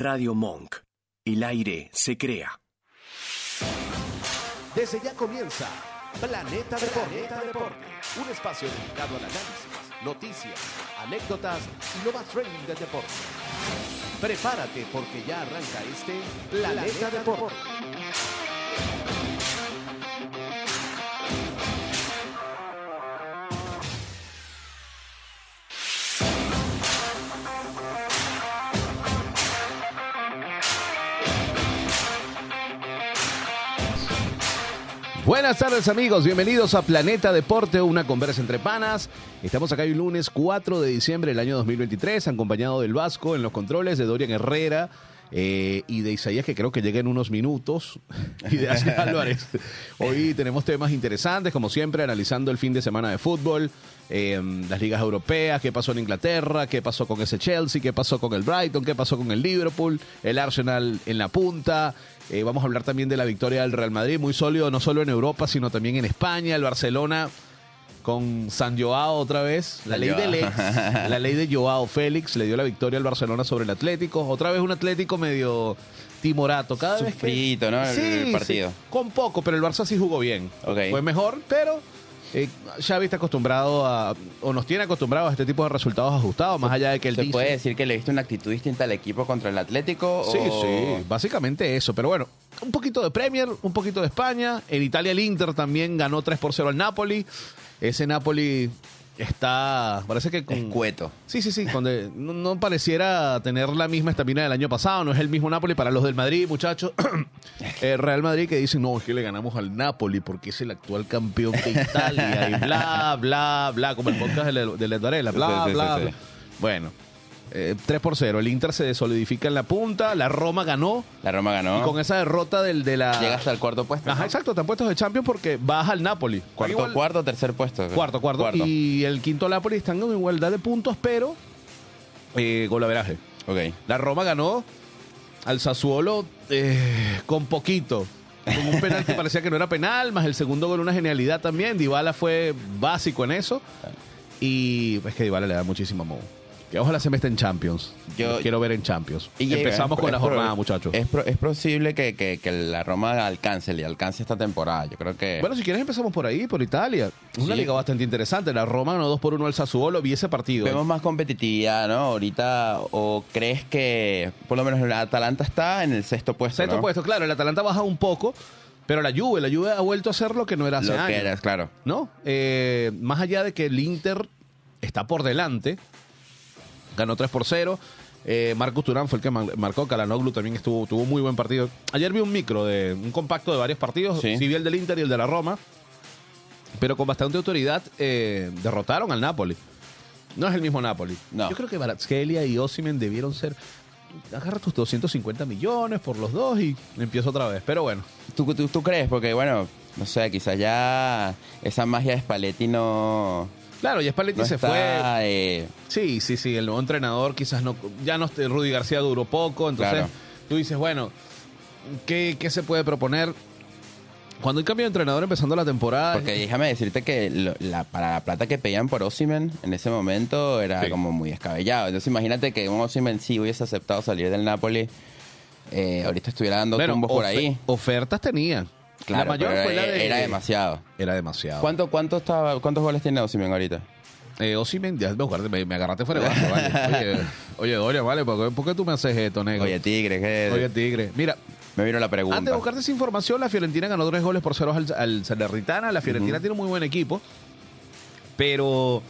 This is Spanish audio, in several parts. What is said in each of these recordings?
Radio Monk. El aire se crea. Desde ya comienza Planeta Deporte. Un espacio dedicado al análisis, noticias, anécdotas y lo más trending del deporte. Prepárate porque ya arranca este Planeta Deporte. Buenas tardes amigos, bienvenidos a Planeta Deporte, una conversa entre panas. Estamos acá hoy lunes 4 de diciembre del año 2023, acompañado del Vasco en los controles, de Dorian Herrera eh, y de Isaías que creo que llega en unos minutos y de Así Álvarez. Hoy tenemos temas interesantes, como siempre, analizando el fin de semana de fútbol, eh, las ligas europeas, qué pasó en Inglaterra, qué pasó con ese Chelsea, qué pasó con el Brighton, qué pasó con el Liverpool, el Arsenal en la punta. Eh, vamos a hablar también de la victoria del Real Madrid, muy sólido no solo en Europa, sino también en España, el Barcelona con San Joao otra vez, la San ley Joao. del ex, la ley de Joao Félix le dio la victoria al Barcelona sobre el Atlético, otra vez un Atlético medio timorato, cada vez que Sufridito, ¿no? El- el partido. con poco, pero el Barça sí jugó bien. Fue mejor, pero eh, Xavi está acostumbrado a, o nos tiene acostumbrados a este tipo de resultados ajustados, más allá de que él ¿Se dice... puede decir que le viste una actitud distinta al equipo contra el Atlético? Sí, o- sí, básicamente eso. Pero bueno, un poquito de Premier, un poquito de España. En Italia el Inter también ganó 3 por 0 al Napoli. Ese Napoli está, parece que con... Escueto. Sí, sí, sí, donde no, no pareciera tener la misma estamina del año pasado, no es el mismo Napoli para los del Madrid, muchachos. El Real Madrid que dicen, no, es que le ganamos al Napoli porque es el actual campeón de Italia y bla, bla, bla, como el podcast de, de Led Varela, bla, Sí, sí, sí, bla, sí. bla. Bueno, eh, 3 por 0, el Inter se solidifica en la punta, la Roma ganó La Roma ganó. y con esa derrota del de la... Llega hasta el cuarto puesto. Ajá, ¿no? exacto, están puestos de Champions porque baja al Napoli. Cuarto, Igual- cuarto, tercer puesto. Cuarto, cuarto, Y el quinto Napoli están en igualdad de puntos, pero eh, golaveraje. Ok. La Roma ganó al Sassuolo eh, con poquito. Con un penal que parecía que no era penal, más el segundo gol una genialidad también. Dybala fue básico en eso. Y es que Dybala le da muchísimo amor. Que ojalá se meta en Champions. Yo- Los quiero ver en Champions. Y Empezamos es- con es la jornada, muchachos. Es, posible que, que- que la Roma alcance, le alcance esta temporada. Yo creo que. Bueno, si quieres empezamos por ahí, por Italia. Es una Sí. liga bastante interesante. La Roma ganó 2 por 1 al Sassuolo. Vi ese partido. Vemos más competitividad, ¿no? Ahorita, ¿o crees que por lo menos el Atalanta está en el sexto puesto? Sexto ¿no? puesto, claro. El Atalanta baja un poco. Pero la Juve, la Juve ha vuelto a hacer lo que no era hace Lo años. que eras, claro. ¿no? Eh, más allá de que el Inter está por delante, ganó 3 por 0. Eh, Marcus Turán fue el que marcó, Calanoglu también estuvo, tuvo muy buen partido. Ayer vi un micro, de un compacto de varios partidos, Sí. sí vi el del Inter y el de la Roma, pero con bastante autoridad eh, derrotaron al Napoli. No es el mismo Napoli. No. Yo creo que Barazkelia y Osimen debieron ser... Agarra tus 250 millones por los dos y empiezo otra vez. Pero bueno, ¿Tú, tú, tú crees? Porque, bueno, no sé, quizás ya esa magia de Spalletti no, claro, ya Spalletti no se está, fue. eh, Sí, sí, sí, el nuevo entrenador quizás no, ya no, Rudy García duró poco, entonces Claro. tú dices, bueno, ¿qué, qué se puede proponer? Cuando hay cambio de entrenador empezando la temporada, Porque déjame decirte que lo- la, para la plata que pedían por Osimen en ese momento era Sí. como muy descabellado. Entonces imagínate que un Osimen sí hubiese aceptado salir del Napoli, eh, ahorita estuviera dando bueno, tumbos por ahí. ofertas tenía. Claro, la mayor pero fue la era, de... era demasiado. Era demasiado. ¿Cuánto, cuánto estaba, ¿Cuántos goles tiene Osimen ahorita? Eh, Osimhen, ya me, me, agarraste fuera de base, vale. Oye, oye, Doria, vale, ¿por qué, por qué tú me haces esto, negro? Oye, Tigre, Oye, Tigre. Mira, me vino la pregunta. Antes de buscarte esa información, la Fiorentina ganó tres goles por cero al, al Salernitana. La Fiorentina tiene un muy buen equipo, pero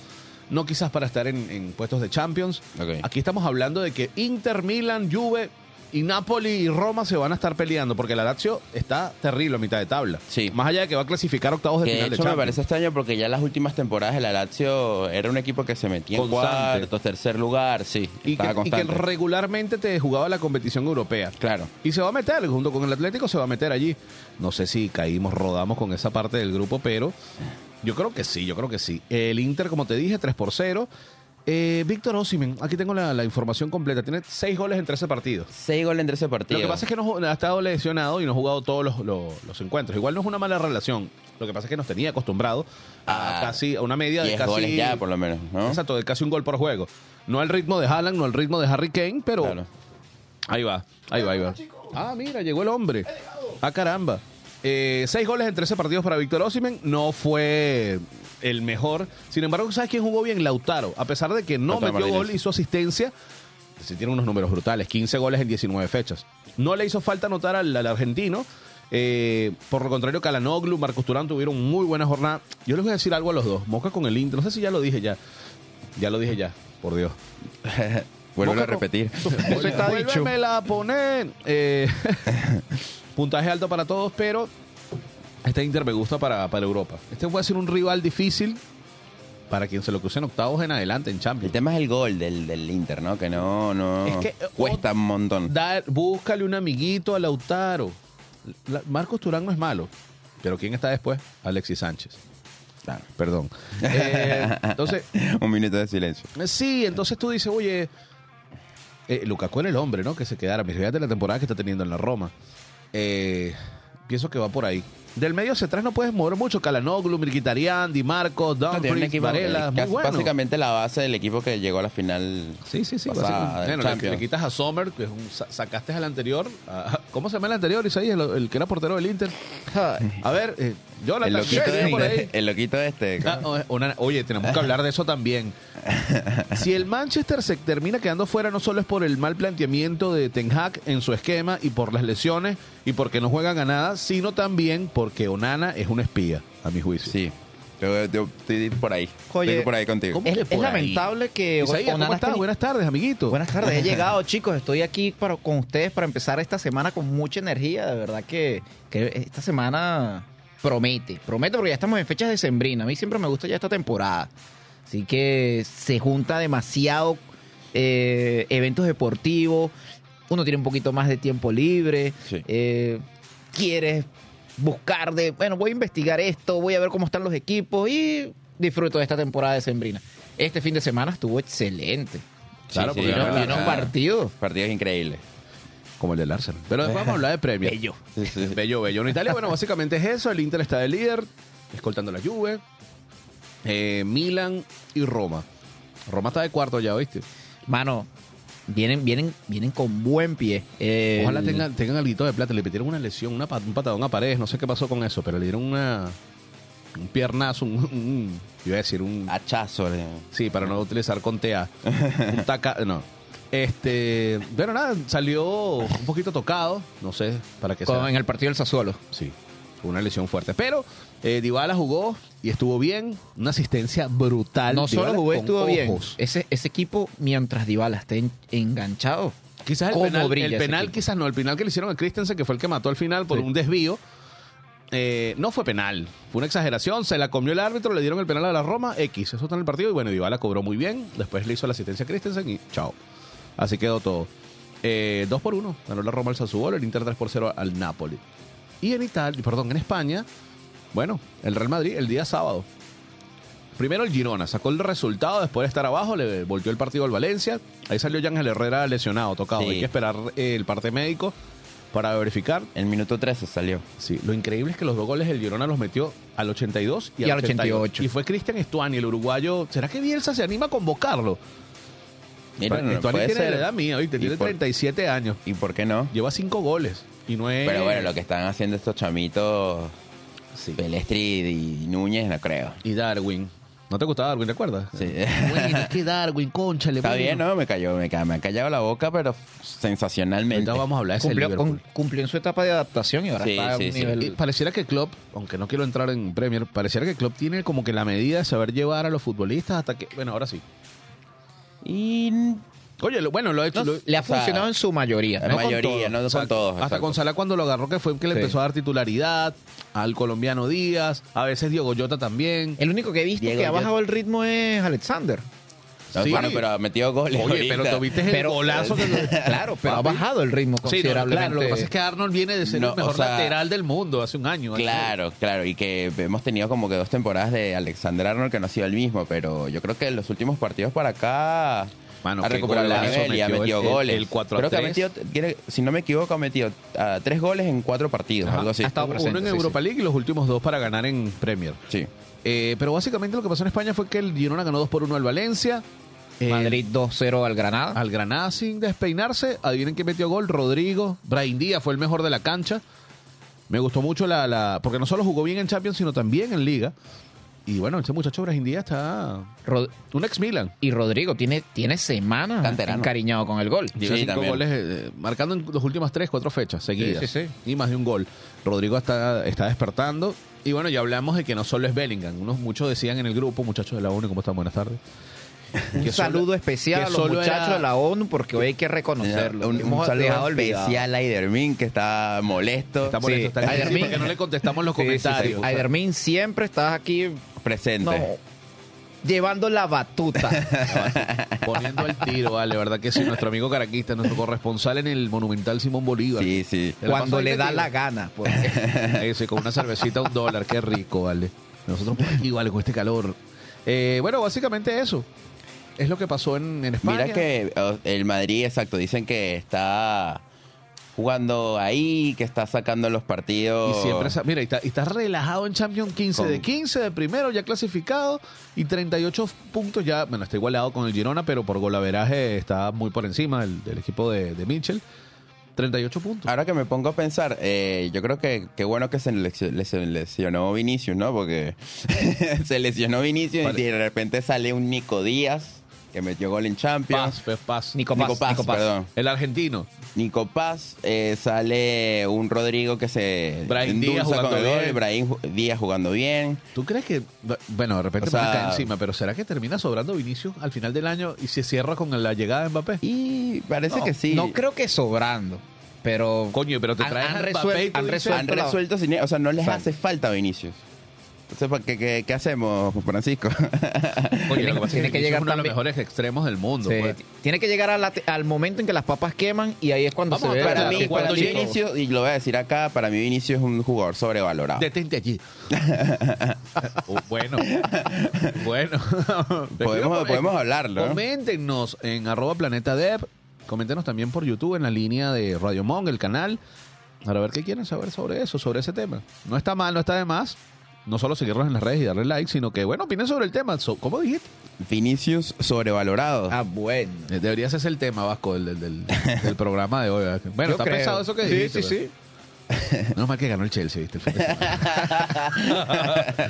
no quizás para estar en, en puestos de Champions. Aquí estamos hablando de que Inter, Milan, Juve y Napoli y Roma se van a estar peleando porque la Lazio está terrible a mitad de tabla. Sí. Más allá de que va a clasificar octavos de Que de final de hecho me Champions. parece extraño porque ya en las últimas temporadas el Lazio era un equipo que se metía en Constante. cuarto, tercer lugar, sí, y que, y que regularmente te jugaba la competición europea. Claro. Y se va a meter, junto con el Atlético se va a meter allí. No sé si caímos, rodamos con esa parte del grupo, pero yo creo que sí, yo creo que sí. El Inter, como te dije, 3 por 0. Eh, Víctor Osimen, aquí tengo la, la información completa. Tiene 6 goles en 13 partidos. Seis goles en 13 partidos. Lo que pasa es que no, ha estado lesionado y no ha jugado todos los, los- los encuentros. Igual no es una mala relación. Lo que pasa es que nos tenía acostumbrado a Ah, casi a una media de 10 casi goles ya, por lo menos, ¿no? Exacto, de casi un gol por juego. No al ritmo de Haaland, no al ritmo de Harry Kane, pero Claro. Ahí va, ahí va, ahí va. Ah, mira, llegó el hombre. Ah, caramba. Eh, seis goles en 13 partidos para Víctor Osimhen. No fue el mejor. Sin embargo, ¿sabes quién jugó bien? Lautaro. A pesar de que no Lautaro metió Martínez. gol, hizo asistencia. Sí tiene unos números brutales. 15 goles en 19 fechas. No le hizo falta anotar al, al argentino. Eh, por lo contrario, Calanoglu, Marcos Turán tuvieron muy buena jornada. Yo les voy a decir algo a los dos. Moca con el Inter. No sé si ya lo dije ya. Ya lo dije ya, por Dios. Vuelvo a con- repetir. Eso está dicho. Vuélvemela a poner. Eh, puntaje alto para todos, pero este Inter me gusta para, para Europa. Este puede ser un rival difícil para quien se lo cruce en octavos en adelante en El Champions. tema es el gol del, del Inter, ¿no? Que no, no Es que, eh, cuesta un montón. Da- búscale un amiguito a Lautaro. La- Marcos Turán no es malo, pero ¿quién está después? Alexis Sánchez. Claro. Perdón. Eh, entonces, un minuto de silencio. Eh, Sí, entonces tú dices, oye, eh, Lukaku era el hombre, ¿no? Que se quedara. Fíjate la temporada que está teniendo en la Roma. Eh, pienso que va por ahí. Del medio hacia atrás no puedes mover mucho. Calanoglu, Mirkitarian, Di Marco, Dumfries, Varela. Muy bueno. Básicamente la base del equipo que llegó a la final. Sí, sí, sí. pasada Bueno, le- quitas a Sommer, que es un, sa- sacaste al anterior. a- ¿Cómo se llama el anterior, Isaías? El, el que era portero del Inter. A ver, eh, Jonathan, El loquito, ¿qué viene por ahí? este, el loquito este. Ah, o- una- oye, tenemos que hablar de eso también. Si el Manchester se termina quedando fuera, no solo es por el mal planteamiento de Ten Hag en su esquema y por las lesiones y porque no juegan a nada, sino también porque Onana es un espía, a mi juicio. Sí. Yo, yo estoy por ahí. Oye, estoy por ahí contigo. ¿cómo? Es, lamentable que Isaías, ¿cómo Onana estás? Buenas tardes, amiguito. Buenas tardes, he llegado chicos, estoy aquí para, con ustedes para empezar esta semana con mucha energía, de verdad que, que esta semana promete, promete porque ya estamos en fechas de sembrina, a mí siempre me gusta ya esta temporada, así que se junta demasiado eh, eventos deportivos, uno tiene un poquito más de tiempo libre, Sí. eh, quieres buscar de, bueno, voy a investigar esto, voy a ver cómo están los equipos y disfruto de esta temporada de sembrina. Este fin de semana estuvo excelente. Claro, Sí, porque sí, no- partidos. Partidos increíbles. Como el del Arsenal. Pero después vamos a hablar de premios. Bello. Sí. Bello, bello. En Italia, bueno, básicamente es eso. El Inter está de líder, escoltando la Juve. Eh, Milan y Roma. Roma está de cuarto ya, ¿viste? Mano, vienen, vienen, vienen con buen pie. Eh, Ojalá tengan, tengan algo de plata. Le metieron una lesión, una, un patadón a paredes. No sé qué pasó con eso, pero le dieron una, un piernazo, un, un- iba a decir un... Hachazo. eh. Sí, para no utilizar con TA. Un taca... No. Este... Bueno, nada, salió un poquito tocado. No sé para qué sea. en el partido del Sassuolo. Sí, una lesión fuerte. Pero eh, Dybala jugó y estuvo bien. Una asistencia brutal. No solo jugó, estuvo bien. Ese, ese equipo, mientras Dybala esté en- enganchado, Quizás el ¿Cómo penal, el penal quizás no. El penal que le hicieron a Christensen, que fue el que mató al final por Sí. un desvío. eh, no fue penal, fue una exageración, se la comió el árbitro, le dieron el penal a la Roma, X, eso está en el partido y bueno, Dybala cobró muy bien, después le hizo la asistencia a Christensen y chao. Así quedó todo. Eh, 2 por 1, ganó la Roma al Sassuolo, el Inter 3 por 0 al Napoli. Y en Italia, perdón, en España, bueno, el Real Madrid el día sábado. Primero el Girona, sacó el resultado después de estar abajo, le volvió el partido al Valencia. Ahí salió Ángel Herrera lesionado, tocado. Sí. Hay que esperar eh, el parte médico para verificar. El minuto 13 salió. Sí, lo increíble es que los dos goles el Girona los metió al 82 y, Y al 88. Y fue Cristian Estuani, el uruguayo. ¿Será que Bielsa se anima a convocarlo? Mira, no, Estuani puede tiene ser. la edad mía, ¿viste? ¿Y Tiene por- 37 años. ¿Y por qué no? Lleva cinco goles. Y no es... Pero bueno, lo que están haciendo estos chamitos, Sí. Pelestri y Núñez, no creo. Y Darwin. ¿No te gustaba Darwin, te acuerdas? Sí. Bueno, es que Darwin, conchale. Está bueno. bien, ¿no? Me cayó, me, ca- me ha callado la boca, pero sensacionalmente. Ahorita vamos a hablar de ese cumplió, Liverpool. con- cumplió en su etapa de adaptación y ahora Sí, está a sí, un sí. nivel... Y pareciera que Klopp, aunque no quiero entrar en Premier, pareciera que Klopp tiene como que la medida de saber llevar a los futbolistas hasta que, bueno, ahora sí. Y Oye, lo- bueno, lo ha hecho. No, lo- Le ha sea, funcionado en su mayoría. la ¿no? con mayoría, todos. no O sea, con todos. Hasta exacto. con Salah cuando lo agarró, que fue el que le Sí. empezó a dar titularidad, al colombiano Díaz, a veces Diego Goyota también. El único que he visto Diego, que ha bajado el ritmo es Alexander. Sí. bueno, pero ha metido goles. Oye, pero tuviste el Pero- golazo que Claro, pero ha bajado el ritmo Sí, no, considerablemente. claro, lo que pasa es que Arnold viene de ser No, el mejor o sea, lateral del mundo hace un año. Claro, claro, y que hemos tenido como que dos temporadas de Alexander Arnold que no ha sido el mismo, pero yo creo que en los últimos partidos para acá Mano, ha recuperado el nivel y ha metido el- el- goles. el 4 a creo que ha 3. metido, tiene- si no me equivoco, ha metido ah, tres goles en cuatro partidos, Ajá. algo así. Ha estado Uno presente, en sí, Europa League y los últimos dos para ganar en Premier. Sí. Eh, pero básicamente lo que pasó en España fue que el Girona ganó 2 por 1 al Valencia. Eh, Madrid 2-0 al Granada. Al Granada sin despeinarse. Adivinen quién metió gol. Rodrigo. Brahim Díaz fue el mejor de la cancha. Me gustó mucho la, la... Porque no solo jugó bien en Champions, sino también en Liga. Y bueno, este muchacho Brahim Díaz está... Rod- Un ex Milan. y Rodrigo tiene, tiene semanas Canterano. encariñado con el gol. Lleva Sí, cinco también. goles, eh, marcando en las últimas tres, cuatro fechas seguidas. Sí, sí, sí. Y más de un gol. Rodrigo está, está despertando. Y bueno, ya hablamos de que no solo es Bellingham. Unos, muchos decían en el grupo, muchachos de la ONU, ¿cómo están? Buenas tardes. Un Que solo- saludo especial que a los muchachos era- de la ONU porque hoy hay que reconocerlo. Un, un Hemos saludo especial a Idermin que está molesto. Está Sí. molesto, está difícil Hermín. porque no le contestamos los Sí, sí, sí. comentarios. Aidermin, siempre estás aquí presente. no, llevando la batuta. Poniendo el tiro, vale, verdad que sí. Nuestro amigo caraquista, nuestro corresponsal en el Monumental Simón Bolívar. Sí, sí. ¿Te la cuando le da metido? la gana. pues. Ese, con una cervecita a un dólar, qué rico, vale. Nosotros por aquí, vale, con este calor. Eh, bueno, básicamente eso. Es lo que pasó en, en España. Mira que el Madrid, exacto, dicen que está jugando ahí, que está sacando los partidos. Y siempre, mira, y está, y está relajado en Champions 15 de Con- 15 de primero, ya clasificado, y 38 puntos ya, bueno, está igualado con el Girona, pero por golaveraje está muy por encima del, del equipo de, de Mitchell. 38 puntos. Ahora que me pongo a pensar, eh, yo creo que qué bueno que se lesio- les- lesionó Vinicius, ¿no? Porque se lesionó Vinicius Vale. y de repente sale un Nico Díaz que metió gol en Champions. Paz, Paz, Paz. Nico Paz, Nico Paz, Nico Paz. perdón. El argentino. Nico Paz, eh, sale un Rodrigo que se Brahim Díaz jugando con el gol, bien. Brahim Ju- Díaz jugando bien. ¿Tú crees que, bueno, de repente O sea- me cae encima, pero ¿será que termina sobrando Vinicius al final del año y se cierra con la llegada de Mbappé? Y parece No, que sí. No creo que sobrando, pero Coño, pero te Han- traes han a resuel- Mbappé y tú han resuelto han resuelto sin, o sea, no les hace falta Vinicius. ¿Qué, qué, qué hacemos, Francisco? Coño, lo que pasa es Tiene que llegar es uno de los mejores extremos del mundo. sí, pues. tiene que llegar a la te- al momento en que las papas queman y ahí es cuando Vamos se ve para de mí, cuando Vinicius, y lo voy a decir acá, para mí Vinicius es un jugador sobrevalorado. Detente allí. Oh, bueno. bueno. Podemos, podemos hablarlo. ¿no? Coméntenos en arroba planeta dev. Coméntenos también por YouTube en la línea de Radio Monk, el canal. Para ver qué quieren saber sobre eso, sobre ese tema. No está mal, no está de más. No solo seguirnos en las redes y darle like, sino que, bueno, opinen sobre el tema. So- ¿Cómo dijiste? Vinicius sobrevalorado. Ah, bueno. Eh, Debería ser el tema, Vasco, del, del, del- del programa de hoy. ¿verdad? Bueno, Yo está creo. pesado eso que Sí, dijiste. sí, pero- Menos mal que ganó el Chelsea, ¿viste? El fin de semana.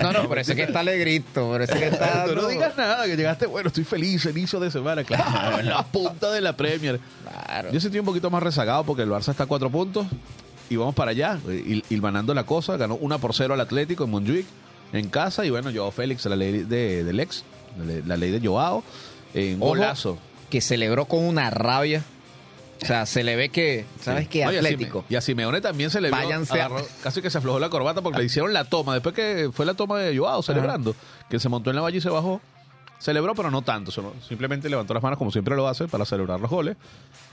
No, no, por eso es que está alegrito, por eso es que está... Tú no digas nada, que llegaste, bueno, estoy feliz, inicio de semana, claro, en la punta de la Premier. Claro. Yo sentí un poquito más rezagado porque el Barça está a cuatro puntos y vamos para allá, il- hilvanando la cosa, ganó una por cero al Atlético en Montjuic, en casa, y bueno, Joao Félix, la ley de, del ex, la ley, la ley de Joao, en Ojo, golazo. Que celebró con una rabia. O sea, se le ve que, ¿sabes qué? Y a Atlético. Y a Simeone también se le vio, Váyanse a- agarró- casi que se aflojó la corbata porque le hicieron la toma, después que fue la toma de Joao celebrando, que se montó en la valla y se bajó. Celebró, pero no tanto, solo- simplemente levantó las manos como siempre lo hace para celebrar los goles.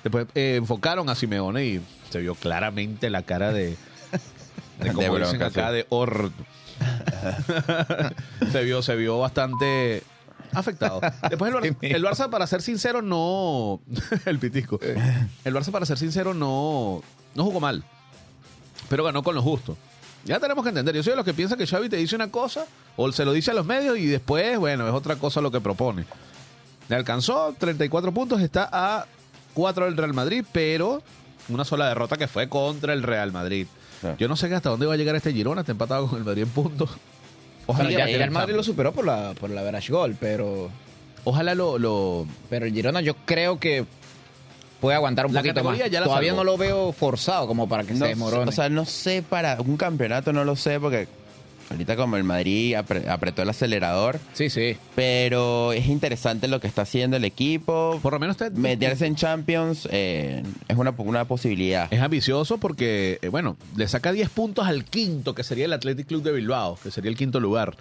Después eh, enfocaron a Simeone y se vio claramente la cara de, de como De dicen acá, sí. de orto. se vio, se vio bastante afectado. Después el, Bar- el Barça, para ser sincero, no. el pitisco. El Barça, para ser sincero, no, no jugó mal. Pero ganó con lo justo. Ya tenemos que entender. Yo soy de los que piensa que Xavi te dice una cosa o se lo dice a los medios y después, bueno, es otra cosa lo que propone. Le alcanzó 34 puntos, está a 4 del Real Madrid, pero una sola derrota que fue contra el Real Madrid. Sí. Yo no sé hasta dónde va a llegar este Girona, está empatado con el Madrid en puntos. Ojalá, ya el Madrid lo superó por la, por la Verage Goal, pero, Ojalá lo, lo, pero el Girona yo creo que puede aguantar un La poquito más. categoría ya la Todavía salvó. no lo veo forzado como para que No se demorone. o sea, no sé para un campeonato, no lo sé, porque ahorita como el Madrid apre- apretó el acelerador, sí, sí. pero es interesante lo que está haciendo el equipo. por lo menos está, Meterse en Champions eh, es una, una posibilidad. Es ambicioso porque, eh, bueno, le saca 10 puntos al quinto, que sería el Athletic Club de Bilbao, que sería el quinto lugar.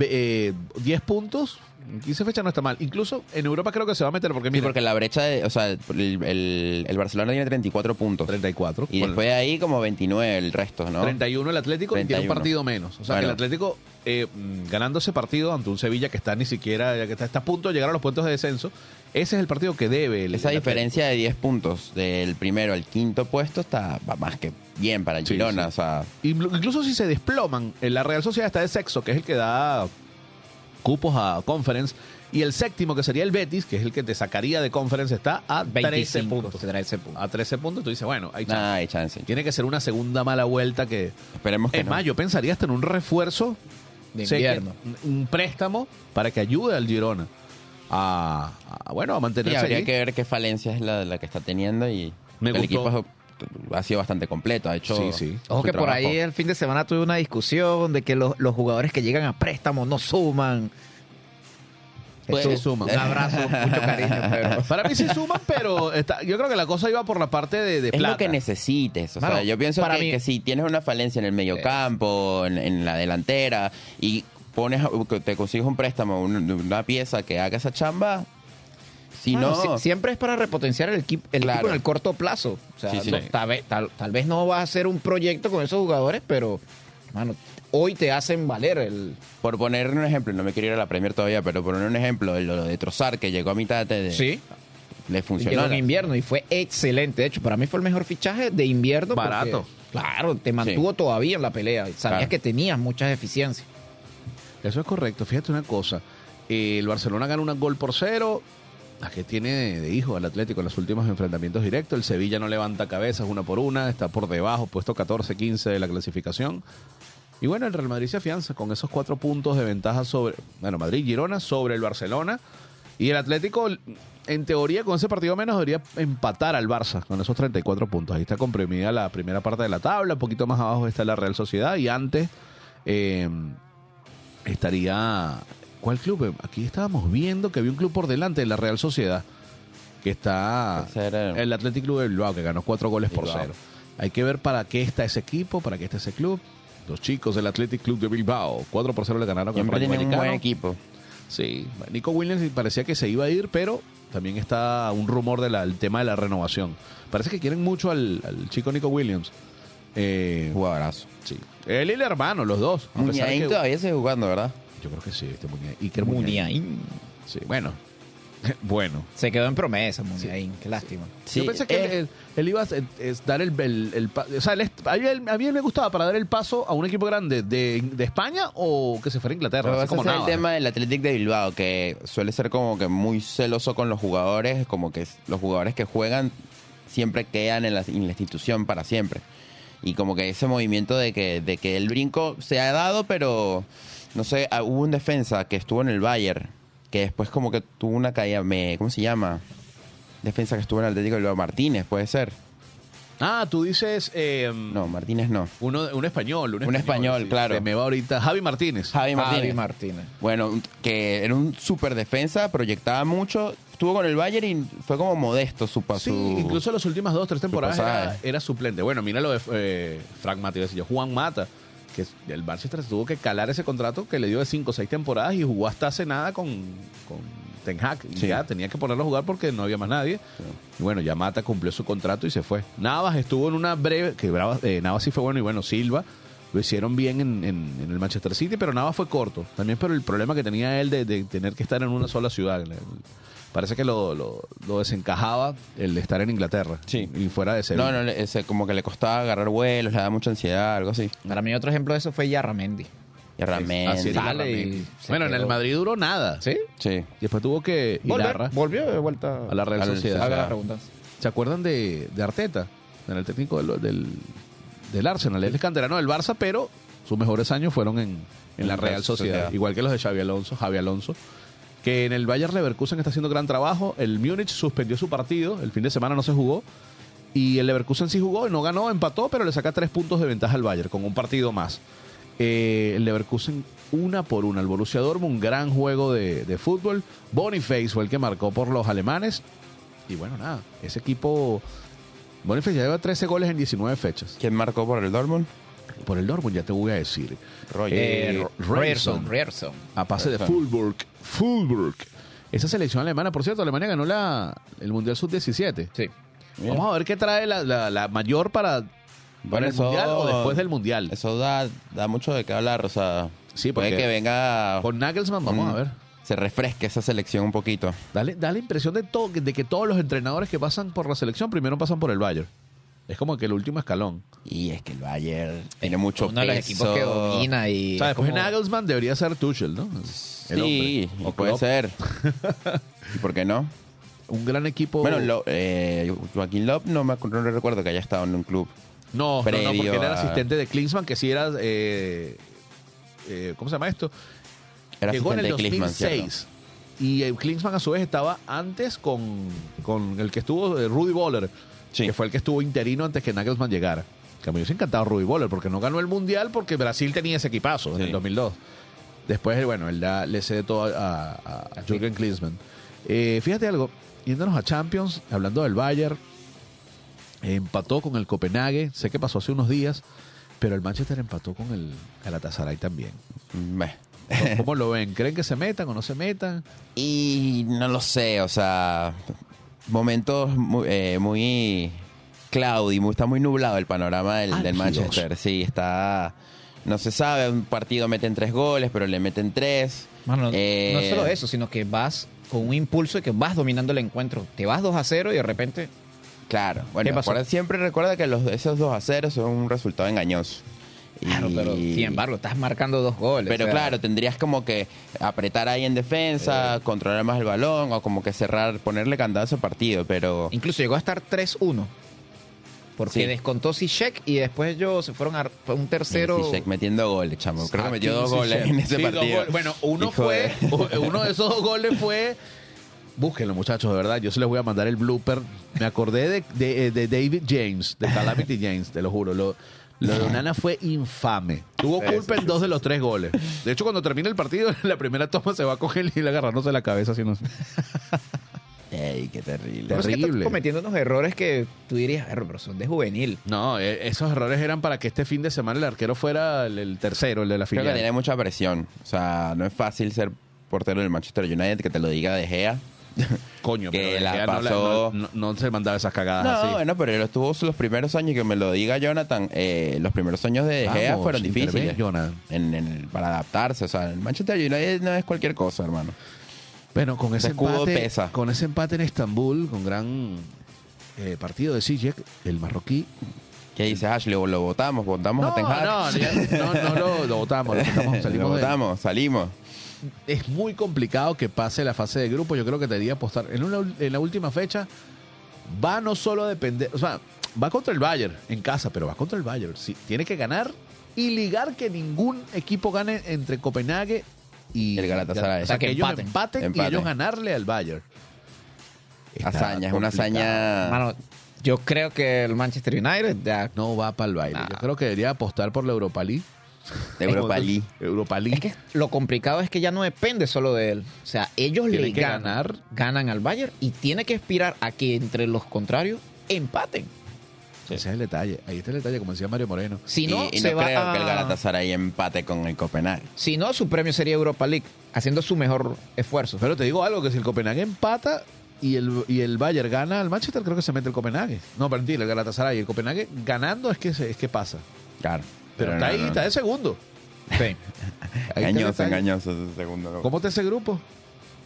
Eh, 10 puntos, 15 fechas no está mal. Incluso en Europa creo que se va a meter porque, Sí, mira, porque la brecha, de, o sea, el, el- el Barcelona tiene 34 puntos. 34. Y después de ahí como 29 el resto, ¿no? 31 el Atlético y tiene un 31. partido menos. O sea, que el Bueno. Atlético eh, mm, ganando ese partido ante un Sevilla que está ni siquiera, que está, está a punto de llegar a los puntos de descenso, ese es el partido que debe. el- Esa el diferencia de 10 puntos del primero al quinto puesto está va más que bien para el Sí, Girona. sí. O sea, Inclu- Incluso si se desploman, en la Real Sociedad está de sexo, que es el que da cupos a Conference, Y el séptimo, que sería el Betis, que es el que te sacaría de conference, está a 13 25 puntos. 13 puntos. A 13 puntos, tú dices, bueno, hay chance. Nah, hay chance. Tiene que ser una segunda mala vuelta que... Esperemos que Es no. más, yo pensaría hasta en un refuerzo De que- invierno. un préstamo para que ayude al Girona a, a, bueno, a mantenerse habría allí. que ver qué falencia es la, la que está teniendo y Me el gustó. equipo ha sido bastante completo. Ha hecho Sí, sí. Ojo que por ahí el fin de semana tuve una discusión de que los, los jugadores que llegan a préstamo no suman. Pues, sí suman. Un abrazo, mucho cariño. Pero... Para mí sí suman, pero está- yo creo que la cosa iba por la parte de, de Es plata. lo que necesites. O Mano, sea, yo pienso para que, mí- que si tienes una falencia en el mediocampo, en, en la delantera, y pones te consigues un préstamo, un- una pieza que haga esa chamba, si Mano, no... si- siempre es para repotenciar el, equipo, el Claro. equipo en el corto plazo. O sea, Sí, sí. no- tal, vez, tal, tal vez no vas a hacer un proyecto con esos jugadores, pero mano, hoy te hacen valer el. Por poner un ejemplo, no me quiero ir a la Premier todavía, pero por poner un ejemplo, lo de Trozar, que llegó a mitad de... Sí. Le Llegó funcionó. en invierno y fue excelente. De hecho, para mí fue el mejor fichaje de invierno. porque, Barato. claro, te mantuvo todavía en la pelea. Sabías Claro. que tenías muchas deficiencias. Eso es correcto. Fíjate una cosa. El Barcelona gana un gol por cero. La que tiene de, de hijo al Atlético en los últimos enfrentamientos directos. El Sevilla no levanta cabezas una por una. Está por debajo, puesto 14-15 de la clasificación. Y bueno, el Real Madrid se afianza con esos cuatro puntos de ventaja sobre, bueno, Madrid-Girona sobre el Barcelona. Y el Atlético, en teoría, con ese partido menos, debería empatar al Barça con esos 34 puntos. Ahí está comprimida la primera parte de la tabla. Un poquito más abajo está la Real Sociedad. Y antes eh, estaría. ¿Cuál club? Aquí estábamos viendo que había un club por delante de la Real Sociedad. Que está. El Athletic Club de Bilbao, que ganó cuatro goles por Bilbao. cero. Hay que ver para qué está ese equipo, para qué está ese club. Los chicos del Athletic Club de Bilbao, 4 por 0 le ganaron Rayo tiene un buen equipo. Sí, Nico Williams parecía que se iba a ir, pero también está un rumor del tema de la renovación. Parece que quieren mucho al, al chico Nico Williams. Eh, Jugadorazo. sí. Él y el hermano, los dos. a pesar Muñain que- todavía sigue jugando, ¿verdad? Yo creo que sí, este Muñain. Iker Muñain. Muniain. Sí, bueno. bueno. Se quedó en promesa, Muniain. Qué lástima. Yo pensé que eh, él, él- él iba a es- dar el, el- el pa- O sea, él a, mí, a mí él me gustaba para dar el paso a un equipo grande de, de España o que se fuera a Inglaterra. Pero como es el tema del Athletic de Bilbao, que suele ser como que muy celoso con los jugadores, como que los jugadores que juegan siempre quedan en la, en la institución para siempre. Y como que ese movimiento de que, de que el brinco se ha dado, pero no sé, ah, hubo un defensa que estuvo en el Bayern, que después como que tuvo una caída, me, ¿cómo se llama? Defensa que estuvo en el Atlético de Martínez, puede ser. Ah, tú dices. eh, No, Martínez no. Uno, un español. Un, Un español, sí. claro. Se me va ahorita. Javi Martínez. Javi Martínez. Javi Martínez. Bueno, que era un super defensa, proyectaba mucho, estuvo con el Bayern y fue como modesto su paso. Sí, incluso las últimas dos, tres temporadas era, era suplente. Bueno, mira lo de eh, Frank Mata, iba a decir yo, Juan Mata, que el Manchester tuvo que calar ese contrato que le dio de cinco o seis temporadas y jugó hasta hace nada con, con Ten Hag. Y Sí. ya tenía que ponerlo a jugar porque no había más nadie. Y bueno, ya Mata cumplió su contrato y se fue. Navas estuvo en una breve, que Brava- eh, Navas sí fue bueno y bueno, Silva. Lo hicieron bien en, en- en el Manchester City, pero Navas fue corto. También por el problema que tenía él de, de tener que estar en una sola ciudad. Parece que lo, lo- lo desencajaba el de estar en Inglaterra. Sí. Y fuera de ser. No, no, le- ese, como que le costaba agarrar vuelos, le daba mucha ansiedad, algo así. Para mí otro ejemplo de eso fue Yarramendi. Y Ramén. Así es, sale Larramendi. y se Bueno, en el. Madrid duró nada. ¿Sí? Sí. Y después tuvo que ir Volver, volvió de vuelta a la Real Al- Sociedad. Haga la Sociedad. pregunta. ¿Se acuerdan de, de Arteta? En el técnico del, del, del Arsenal. Él es canterano del Barça, pero sus mejores años fueron en, en la Real Sociedad. Sociedad. Igual que los de Xavi Alonso, Javi Alonso. Que en el Bayer Leverkusen está haciendo gran trabajo. El Múnich suspendió su partido. El fin de semana no se jugó. Y el Leverkusen sí jugó, no ganó, empató, pero le saca tres puntos de ventaja al Bayern con un partido más. Eh, el Leverkusen una por una. El Borussia Dortmund, un gran juego de, de fútbol. Boniface fue el que marcó por los alemanes. Y bueno, nada, ese equipo... Boniface ya lleva 13 goles en 19 fechas. ¿Quién marcó por el Dortmund? Por el Dortmund ya te voy a decir. Roger. Eh. Rierson. Rierson. A pase de. Fulburg. Fulburg. Esa selección alemana, por cierto, Alemania ganó la, el Mundial Sub-17. Sí. Vamos a ver qué trae la, la- la mayor para, para Bueno, el eso- Mundial o después del Mundial. Eso da, da mucho de qué hablar, o sea. Sí, puede que venga. Con Nagelsmann, vamos Mm. a ver. Se refresque esa selección un poquito. Dale, da la impresión de, todo, de que todos los entrenadores que pasan por la selección primero pasan por el Bayern. Es como que el último escalón. Y es que el Bayern tiene mucho Uno de los equipos que domina y. O sea, es después como- Nagelsmann debería ser Tuchel, ¿no? El Sí, O puede Klopp. ser. ¿Y por qué no? Un gran equipo. Bueno, Lo- eh, Joaquín Lop no me no recuerdo que haya estado en un club. no, no, no, porque era a- asistente de Klinsmann, que sí era. eh, eh, ¿Cómo se llama esto? Era Llegó en asistente el de Klinsmann, ¿cierto? 2006. Y Klinsmann a su vez estaba antes con, con el que estuvo, eh, Rudy Boller, Sí. que fue el que estuvo interino antes que Nagelsmann llegara. Que a mí me hubiese encantado Rudy Boller, porque no ganó el Mundial porque Brasil tenía ese equipazo en Sí. el 2002. Después, bueno, él da- le cede todo a, a, a Jürgen Klinsmann. Eh, fíjate algo, yéndonos a Champions, hablando del Bayern, empató con el Copenhague, sé que pasó hace unos días, pero el Manchester empató con el Galatasaray también. Meh. ¿Cómo- ¿Cómo lo ven? ¿Creen que se metan o no se metan? Y no lo sé, o sea, momentos muy, eh, muy cloudy, muy, está muy nublado el panorama del, del Álgidos. Manchester. Sí, está, no se sabe, un partido meten tres goles, pero le meten tres. Mano, Eh, no es solo eso, sino que vas con un impulso y que vas dominando el encuentro. Te vas 2 a 0 y de repente. Claro, bueno, ¿Qué pasó? acuerda- siempre recuerda que los, esos 2 a 0 son un resultado engañoso. Claro, Y- pero sin embargo, estás marcando dos goles. Pero o sea, claro, tendrías como que apretar ahí en defensa, controlar más el balón o como que cerrar, ponerle candado a ese partido, pero... Incluso llegó a estar 3-1. Porque Sí. descontó Zizek y después ellos se fueron a un tercero. Zizek metiendo goles, chamo. Creo que Ah, metió dos goles en ese Sí, partido. Bueno, uno Hijo fue, de- uno de esos dos goles fue. Búsquenlo, muchachos, de verdad. Yo se les voy a mandar el blooper. Me acordé de, de- de David James, de Calamity James, te lo juro. Lo, lo de Onana fue infame. Tuvo culpa en dos de los tres goles. De hecho, cuando termina el partido, la primera toma se va a coger y le agarrándose la cabeza. Así no Ey, qué terrible. Pero es que estás terrible. cometiendo unos errores que tú dirías, "Erro, pero son de juvenil. No, eh, esos errores eran para que este fin de semana el arquero fuera el, el tercero, el de la Creo filial. que tiene mucha presión. O sea, no es fácil ser portero del Manchester United que te lo diga De Gea. Coño, que pero la no, pasó- no, se mandaba esas cagadas No, así. bueno, pero él estuvo los primeros años, que me lo diga Jonathan, eh, los primeros años de De Gea Vamos, fueron difíciles. Jonathan. En, en- para adaptarse. O sea, el Manchester United no es cualquier cosa, hermano. Bueno, con ese, empate, pesa. con ese empate en Estambul, con gran eh, partido de Ziyech, el marroquí. ¿Qué dices, Ashley? ¿Lo votamos? ¿Votamos a Ten Hag? no, no, no lo, lo votamos, lo Lo salimos de- votamos, salimos. Es muy complicado que pase la fase de grupo. Yo creo que debería apostar. En, una, en la última fecha, va no solo a depender. O sea, va contra el Bayern en casa, pero va contra el Bayern. Sí, tiene que ganar y ligar que ningún equipo gane entre Copenhague y El Galatasaray. O sea, que, que ellos empaten. empaten, y ellos ganarle al Bayern. Está Hazaña, es una hazaña. Mano, yo creo que el Manchester United ya No va para el. Nah. Yo creo que debería apostar por la Europa League. De Europa League. Europa League. Es que lo complicado es que ya no depende solo de él. O sea, ellos Tienen le que ganan, ganar. ganan al Bayern y tiene que aspirar a que entre los contrarios empaten. Ese es el detalle. Ahí está el detalle, como decía Mario Moreno. Si no, y, y se no va creo a- que el Galatasaray empate con el Copenhague. Si no, su premio sería Europa League, haciendo su mejor esfuerzo. Pero te digo algo, que si el Copenhague empata y el, y el Bayern gana al Manchester, creo que se mete el Copenhague. No, mentira, el Galatasaray. El Copenhague ganando es que, es que pasa. Claro. Pero, está no, ahí, no. está de segundo. Sí. Engañoso, engañoso ese segundo. ¿Cómo está ese grupo?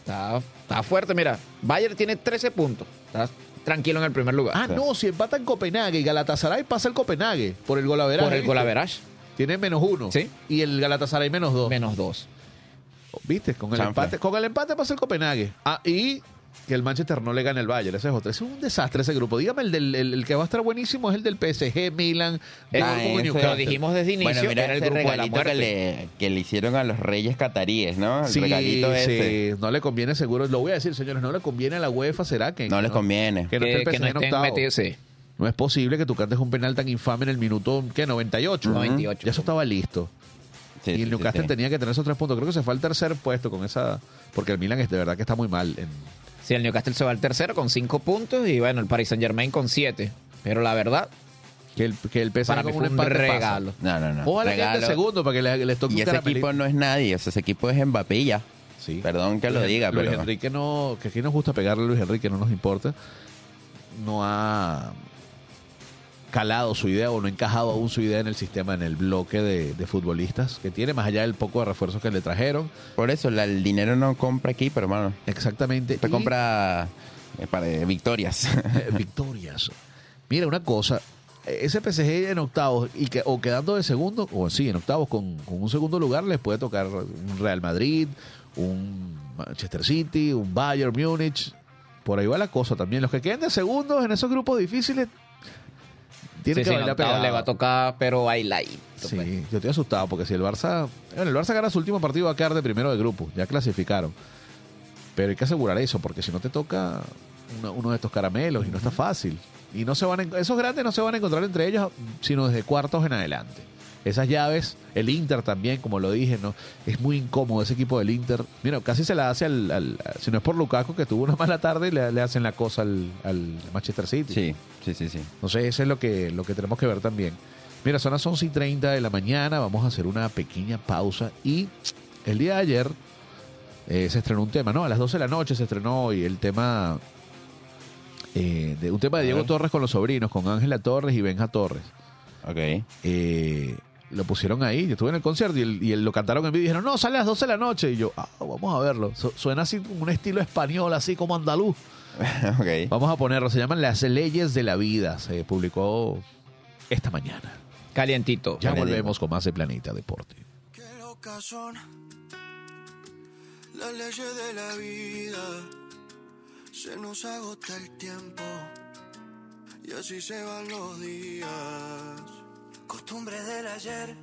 Está, está fuerte, mira. Bayern tiene 13 puntos. Está tranquilo en el primer lugar. Ah, Sí. no, si empatan Copenhague y Galatasaray pasa el Copenhague por el golaveraje. por el ¿viste? golaverage, Tiene menos uno. Sí. Y el Galatasaray menos dos. menos 2. ¿Viste? Con el, Chanfle. empate, con el empate pasa el Copenhague. Ah, y que el Manchester no le gane el Bayern. Ese es otro. Ese es un desastre ese grupo. Dígame, el, del, el, el que va a estar buenísimo es el del PSG, Milan, Ah, ese- Newcastle. Lo dijimos desde inicio, Bueno, mira era el ese grupo de la regalito que le, que le hicieron a los reyes cataríes, ¿no? El Sí, regalito ese. sí, no le conviene seguro. Lo voy a decir, señores, no le conviene a la UEFA, ¿será que No les conviene. Que no esté el que en estén octavo. metidos, sí. No es posible que tú cantes un penal tan infame en el minuto, ¿qué? 98. 98. Ya eso estaba listo. Sí, y el sí, Newcastle sí. tenía que tener esos tres puntos. Creo que se fue al tercer puesto con esa... Porque el Milan es de verdad que está muy mal. En... Sí, el Newcastle se va al tercero con 5 puntos y bueno, el Paris Saint Germain con 7. Pero la verdad, Que el, que el PSG para con un un pasa. regalo. No, no, no. Ojalá que Regalo. el segundo para que les, les toque Y ese equipo no es nadie. O sea, ese equipo es Mbappé ya. Sí. Perdón que lo diga, Luis pero... Enrique no, que aquí nos gusta pegarle a Luis Enrique, no nos importa. No ha calado su idea o no encajado aún su idea en el sistema, en el bloque de, de futbolistas que tiene, más allá del poco de refuerzos que le trajeron. Por eso la- el dinero no compra equipo, hermano. Exactamente. Te Y- compra eh, para eh, victorias. Eh, victorias. Mira, una cosa, ese PSG en octavos y que, o quedando de segundo, o sí, en octavos con, con un segundo lugar, les puede tocar un Real Madrid, un Manchester City, un Bayern Múnich. Por ahí va la cosa también. Los que queden de segundos en esos grupos difíciles tienen Sí, que sí, bailar pegado. le va a tocar, pero bailadito. Sí, pues. yo estoy asustado porque si el Barça. Bueno, el Barça gana su último partido va a quedar de primero de grupo. Ya clasificaron. Pero hay que asegurar eso porque si no te toca uno, uno de estos caramelos y no está fácil. Y no se van a esos grandes no se van a encontrar entre ellos sino desde cuartos en adelante. Esas llaves, el Inter también, como lo dije, no es muy incómodo ese equipo del Inter. Mira, casi se la hace al, al- si no es por Lukaku que tuvo una mala tarde, le, le hacen la cosa al, al Manchester City. Sí, sí, sí, sí. Entonces, eso es lo que, lo que tenemos que ver también. Mira, son las 11 y 30 de la mañana. Vamos a hacer una pequeña pausa. Y el día de ayer eh, se estrenó un tema, ¿no? A las 12 de la noche se estrenó hoy el tema. eh, de, un tema de Diego. Torres con los sobrinos, con Ángela Torres y Benja Torres. Ok. Eh, lo pusieron ahí. Yo estuve en el concierto y, el- y el- lo cantaron en vivo y dijeron, no, sale a las 12 de la noche. Y yo, ah, vamos a verlo. Su- suena así como un estilo español, así como andaluz. ok. Vamos a ponerlo. Se llaman Las Leyes de la Vida. Se publicó esta mañana. Calientito. Ya volvemos con más de Planeta Deporte. Qué locas son las leyes de la vida. Se nos agota el tiempo y así se van los días. Costumbre del ayer,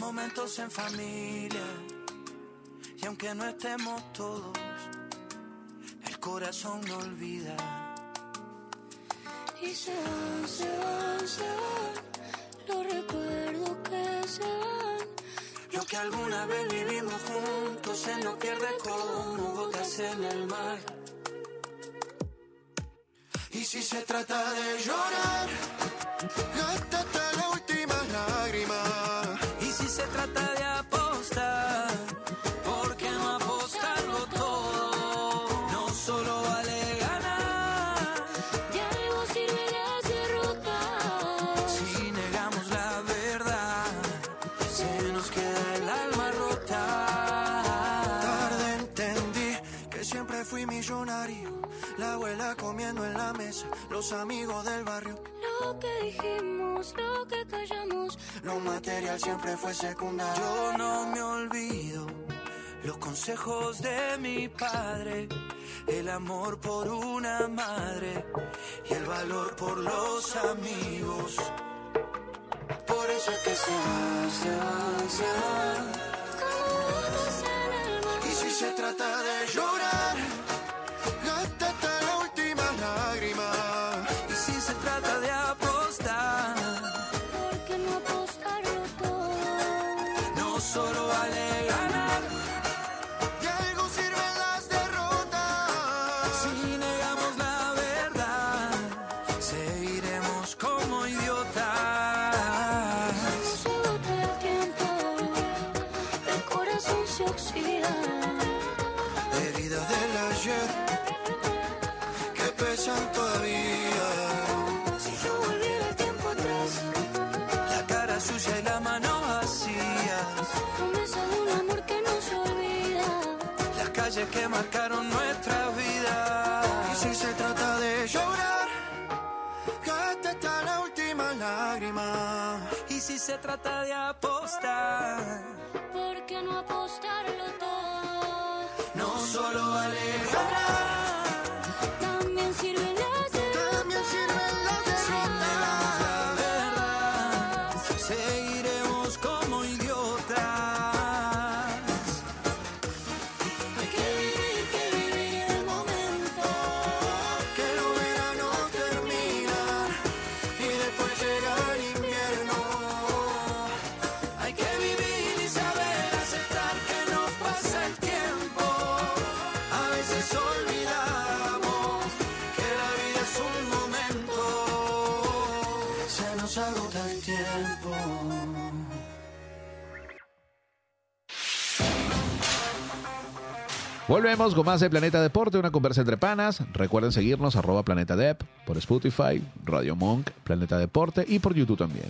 momentos en familia. Y aunque no estemos todos, el corazón no olvida. Y se van, se van, se van los recuerdos que se van. Lo que alguna vez vivimos juntos se nos pierde como gotas en el mar. Y si se trata de llorar, gástate la última lágrima. Y si se trata de apostar, ¿por qué no apostarlo todo? No solo vale ganar. De algo sirve las derrotas. Si negamos la verdad, se nos queda el alma rota. Tarde entendí que siempre fui millonario. La abuela comiendo en la mesa, los amigos del barrio. Lo que dijimos, lo que callamos. Lo material siempre fue secundario. Yo no me olvido los consejos de mi padre. El amor por una madre y el valor por los amigos. Por eso es que se va, se va, se va. Como gotas en el mar. Y si se trata de llorar, marcaron nuestra vida. Y si se trata de llorar, gástate la última lágrima. Y si se trata de apostar, ¿Por qué no apostarlo todo? no solo vale ganar. Volvemos con más de Planeta Deporte, una conversa entre panas. Recuerden seguirnos, arroba Planeta Dep, por Spotify, Radio Monk, Planeta Deporte y por YouTube también.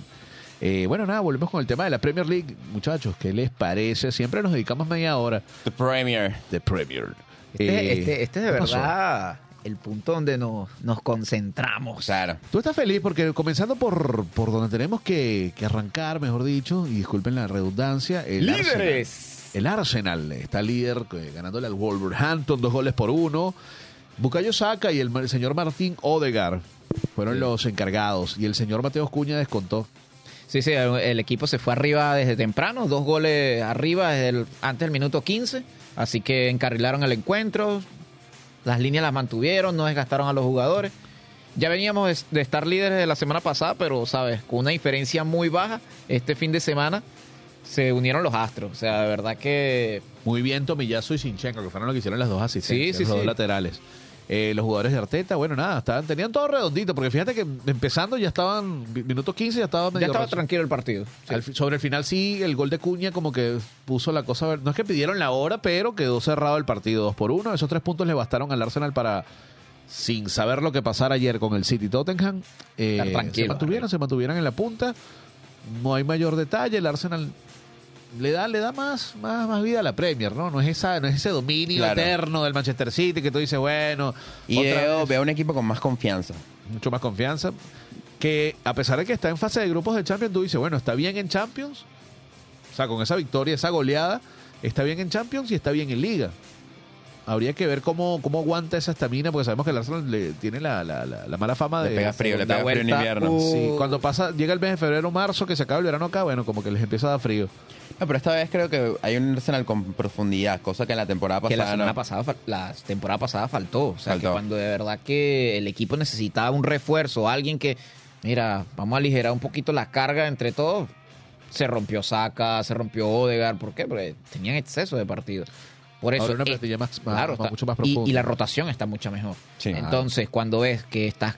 Eh, bueno, nada, volvemos con el tema de la Premier League. Muchachos, ¿qué les parece? Siempre nos dedicamos media hora The Premier. de Premier. Este, Eh, este, este de ¿qué pasó? verdad el punto donde nos, nos concentramos. Claro. Tú estás feliz porque comenzando por, por donde tenemos que, que arrancar, mejor dicho, y disculpen la redundancia, el Arsenal, ¡Líderes! El Arsenal está líder eh, ganándole al Wolverhampton dos goles por uno. Bukayo Saka y el, el señor Martín Odegar fueron los encargados y el señor Mateo Cuña descontó. Sí, sí, el, equipo se fue arriba desde temprano, dos goles arriba desde el- antes del minuto 15, así que encarrilaron el encuentro, las líneas las mantuvieron, no desgastaron a los jugadores. Ya veníamos de, de estar líderes de la semana pasada, pero, ¿sabes? Con una diferencia muy baja, este fin de semana se unieron los astros. O sea, de verdad que Muy bien Tomillazo y Sinchenko, que fueron los que hicieron las dos asistencias, Sí, sí, los dos sí. laterales. Eh, los jugadores de Arteta, bueno, nada, estaban, tenían todo redondito, porque fíjate que empezando ya estaban, minuto 15 ya estaba medio ya estaba tranquilo el partido. Sí. Al fi- sobre el final sí, el gol de Cuña como que puso la cosa... No es que pidieron la hora, pero quedó cerrado el partido 2 por 1. Esos tres puntos le bastaron al Arsenal para, sin saber lo que pasara ayer con el City Tottenham, eh, se mantuvieron, se mantuvieron en la punta. No hay mayor detalle. El Arsenal le da, le da más, más, más vida a la Premier, ¿no? No es, esa, no es ese dominio Claro. eterno del Manchester City que tú dices, bueno, Y otra veo, vez veo un equipo con más confianza. mucho más confianza. Que a pesar de que está en fase de grupos de Champions, tú dices, bueno, está bien en Champions. O sea, con esa victoria, esa goleada, está bien en Champions y está bien en Liga. Habría que ver cómo, cómo aguanta esa estamina, porque sabemos que el Arsenal le tiene la, la- la- la mala fama Le de... pega frío, le pega frío en invierno. uh, Sí, cuando pasa, llega el mes de febrero, marzo, que se acaba el verano acá, bueno, como que les empieza a dar frío. No, pero esta vez creo que hay un Arsenal con profundidad, cosa que en la temporada que la pasada semana no. pasada la temporada pasada faltó o sea Faltó. que cuando de verdad que el equipo necesitaba un refuerzo alguien que mira vamos a aligerar un poquito la carga entre todos se rompió Saka se rompió Odegaard ¿por qué? porque tenían exceso de partidos por eso Ahora una plantilla más, más- claro, más- está- mucho más y- profunda. y, la rotación está mucho mejor Sí. entonces cuando ves que estás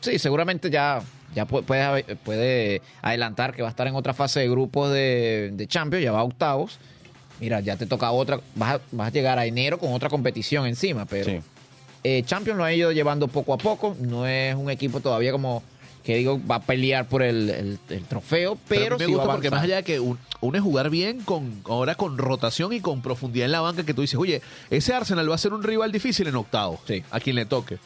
sí seguramente ya ya pu- puede, puede adelantar que va a estar en otra fase de grupos de, de Champions ya va a octavos mira ya te toca otra vas a, vas a llegar a enero con otra competición encima pero Sí. eh, Champions lo ha ido llevando poco a poco no es un equipo todavía como que digo va a pelear por el, el- el trofeo pero, Pero, sí me va gusta porque más allá de que un- uno es jugar bien, con ahora con rotación y con profundidad en la banca, que tú dices, oye, ese Arsenal va a ser un rival difícil en octavos, Sí. a quien le toque.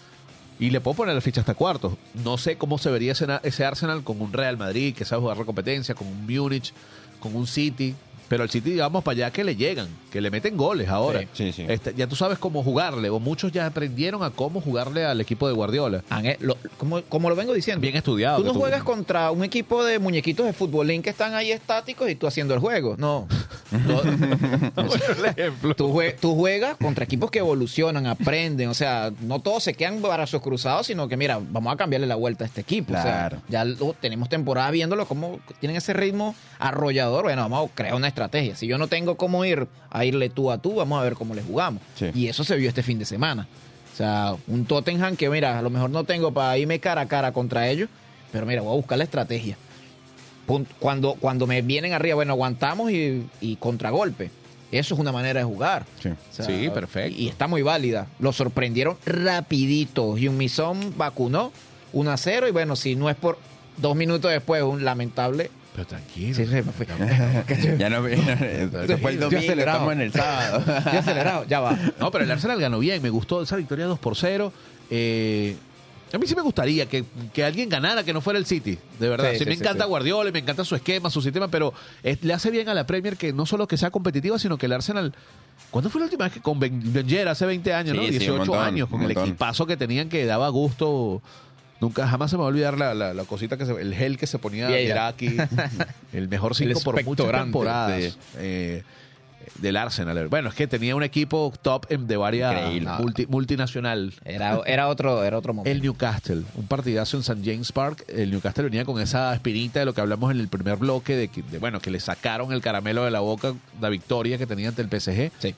Y le puedo poner la ficha hasta cuartos. No sé cómo se vería ese, ese Arsenal con un Real Madrid que sabe jugar la competencia, con un Múnich, con un City. Pero el City, digamos, para allá que le llegan, que le meten goles ahora. Sí, sí, sí. Este, ya tú sabes cómo jugarle, o muchos ya aprendieron a cómo jugarle al equipo de Guardiola. Lo- como, como lo vengo diciendo Bien estudiado. Tú no juegas contra un equipo de muñequitos de futbolín que están ahí estáticos y tú haciendo el juego. No. ejemplo. tú, jue- tú juegas contra equipos que evolucionan, aprenden. O sea, no todos se quedan brazos cruzados, sino que, mira, vamos a cambiarle la vuelta a este equipo. O sea, Claro. ya lo- tenemos temporada viéndolo, cómo tienen ese ritmo arrollador. Bueno, vamos a crear una estrategia. Si yo no tengo cómo ir a irle tú a tú, vamos a ver cómo le jugamos. Sí. Y eso se vio este fin de semana. O sea, un Tottenham que, mira, a lo mejor no tengo para irme cara a cara contra ellos, pero mira, voy a buscar la estrategia. Cuando, cuando me vienen arriba, bueno, aguantamos y, y contragolpe. Eso es una manera de jugar. Sí. O sea, Sí, perfecto. Y, y está muy válida. Lo sorprendieron rapidito. Hyun Son vacunó 1 a 0 y bueno, si no es por dos minutos después, un lamentable... Pero tranquilo. Sí, sí, me fui. Ya no, eso fue el domingo, estamos en el sábado. Ya acelerado, ya va. No, pero el Arsenal ganó bien, me gustó esa victoria 2 por 0. Eh, a mí sí me gustaría que, que alguien ganara que no fuera el City, de verdad. Sí, Sí, sí, me sí, encanta sí. Guardiola, me encanta su esquema, su sistema, pero es- le hace bien a la Premier que no solo que sea competitiva, sino que el Arsenal... ¿Cuándo fue la última vez que con Ben- Wenger hace 20 años, Sí, no? sí, un 18 montón, años, con el equipazo que tenían que daba gusto. Nunca, jamás se me va a olvidar la, la- la cosita que se, el gel que se ponía. Iraki, el mejor 5 El por muchas temporadas. eh, del Arsenal. Bueno, es que tenía un equipo top de varias multi- multinacional. Era, era, otro, era otro momento. El Newcastle, un partidazo en St. James Park. El Newcastle venía con esa espinita de lo que hablamos en el primer bloque, de, que, de, bueno, que le sacaron el caramelo de la boca, la victoria que tenía ante el PSG. Sí.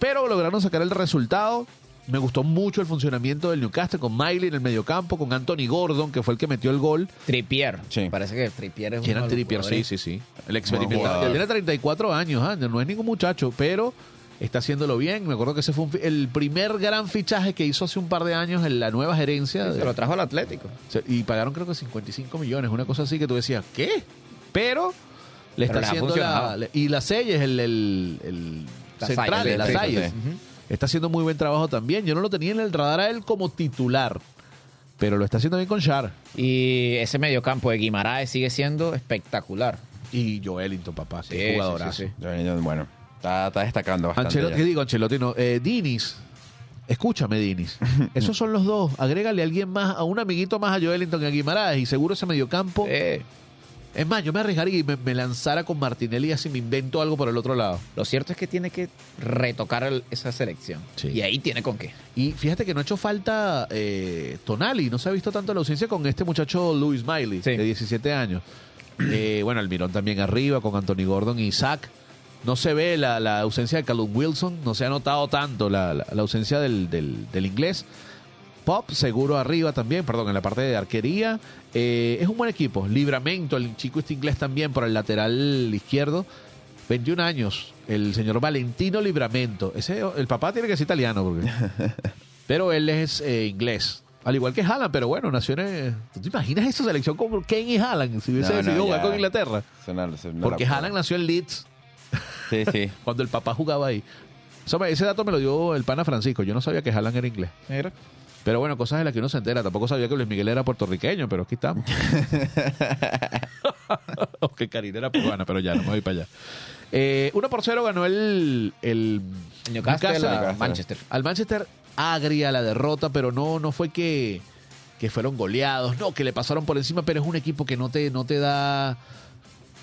Pero lograron sacar el resultado. Me gustó mucho el funcionamiento del Newcastle con Miley en el mediocampo, con Anthony Gordon, que fue el que metió el gol. Trippier. Sí. Parece que Trippier es ¿Quién uno era de los Trippier? Sí, jugadores. sí, sí. El experimentado. tiene 34 años, no es ningún muchacho, pero está haciéndolo bien. Me acuerdo que ese fue un el primer gran fichaje que hizo hace un par de años en la nueva gerencia. Se de- lo trajo al Atlético. y pagaron creo que 55 millones, una cosa así que tú decías, ¿qué? Pero le Pero está haciendo la, y la Selle es el, el, el La central Salle, está haciendo muy buen trabajo también. Yo no lo tenía en el radar a él como titular, pero lo está haciendo bien con Char. Y ese mediocampo de Guimaraes sigue siendo espectacular. Y Joelinton, papá, sí, Sí, sí, jugadorazo. sí, Bueno, está, está destacando bastante. Ancelotti. ¿qué digo Ancelotti? No, eh, Dinis. Escúchame, Dinis. Esos son los dos. Agrégale a alguien más, a un amiguito más a Joelinton y a Guimaraes y seguro ese mediocampo. Eh, Es más, yo me arriesgaría y me, me lanzara con Martinelli así me invento algo por el otro lado. lo cierto es que tiene que retocar el- esa selección. Sí. Y ahí tiene con qué. Y fíjate que no ha hecho falta eh, Tonali, no se ha visto tanto la ausencia con este muchacho Luis Miley, Sí. de 17 años. Eh, bueno, Almirón también arriba, con Anthony Gordon y Isaac. No se ve la, la ausencia de Callum Wilson, no se ha notado tanto la, la- la ausencia del, del- del inglés. Pop, seguro arriba también, perdón, en la parte de arquería. Eh, es un buen equipo. Libramento, el chico este inglés también por el lateral izquierdo. 21 años, el señor Valentino Libramento. Ese, el papá tiene que ser italiano, porque... pero él es eh, inglés. Al igual que Haaland, pero bueno, nació en... ¿Tú te imaginas esa selección como Kane y Haaland si hubiese No, no, decidido jugar con Inglaterra? Porque. Haaland nació en Leeds Sí, sí. cuando el papá jugaba ahí. Eso me- ese dato me lo dio el pana Francisco. Yo no sabía que Haaland era inglés. Pero bueno, cosas de las que uno se entera. Tampoco sabía que Luis Miguel era puertorriqueño, pero aquí estamos. Aunque Karina era peruana, pero ya no me voy para allá. Eh, 1 por 0 ganó el, el Newcastle a Newcastle. Manchester. Al Manchester agria la derrota, pero no, no fue que, que fueron goleados, no, que le pasaron por encima, pero es un equipo que no te, no te da.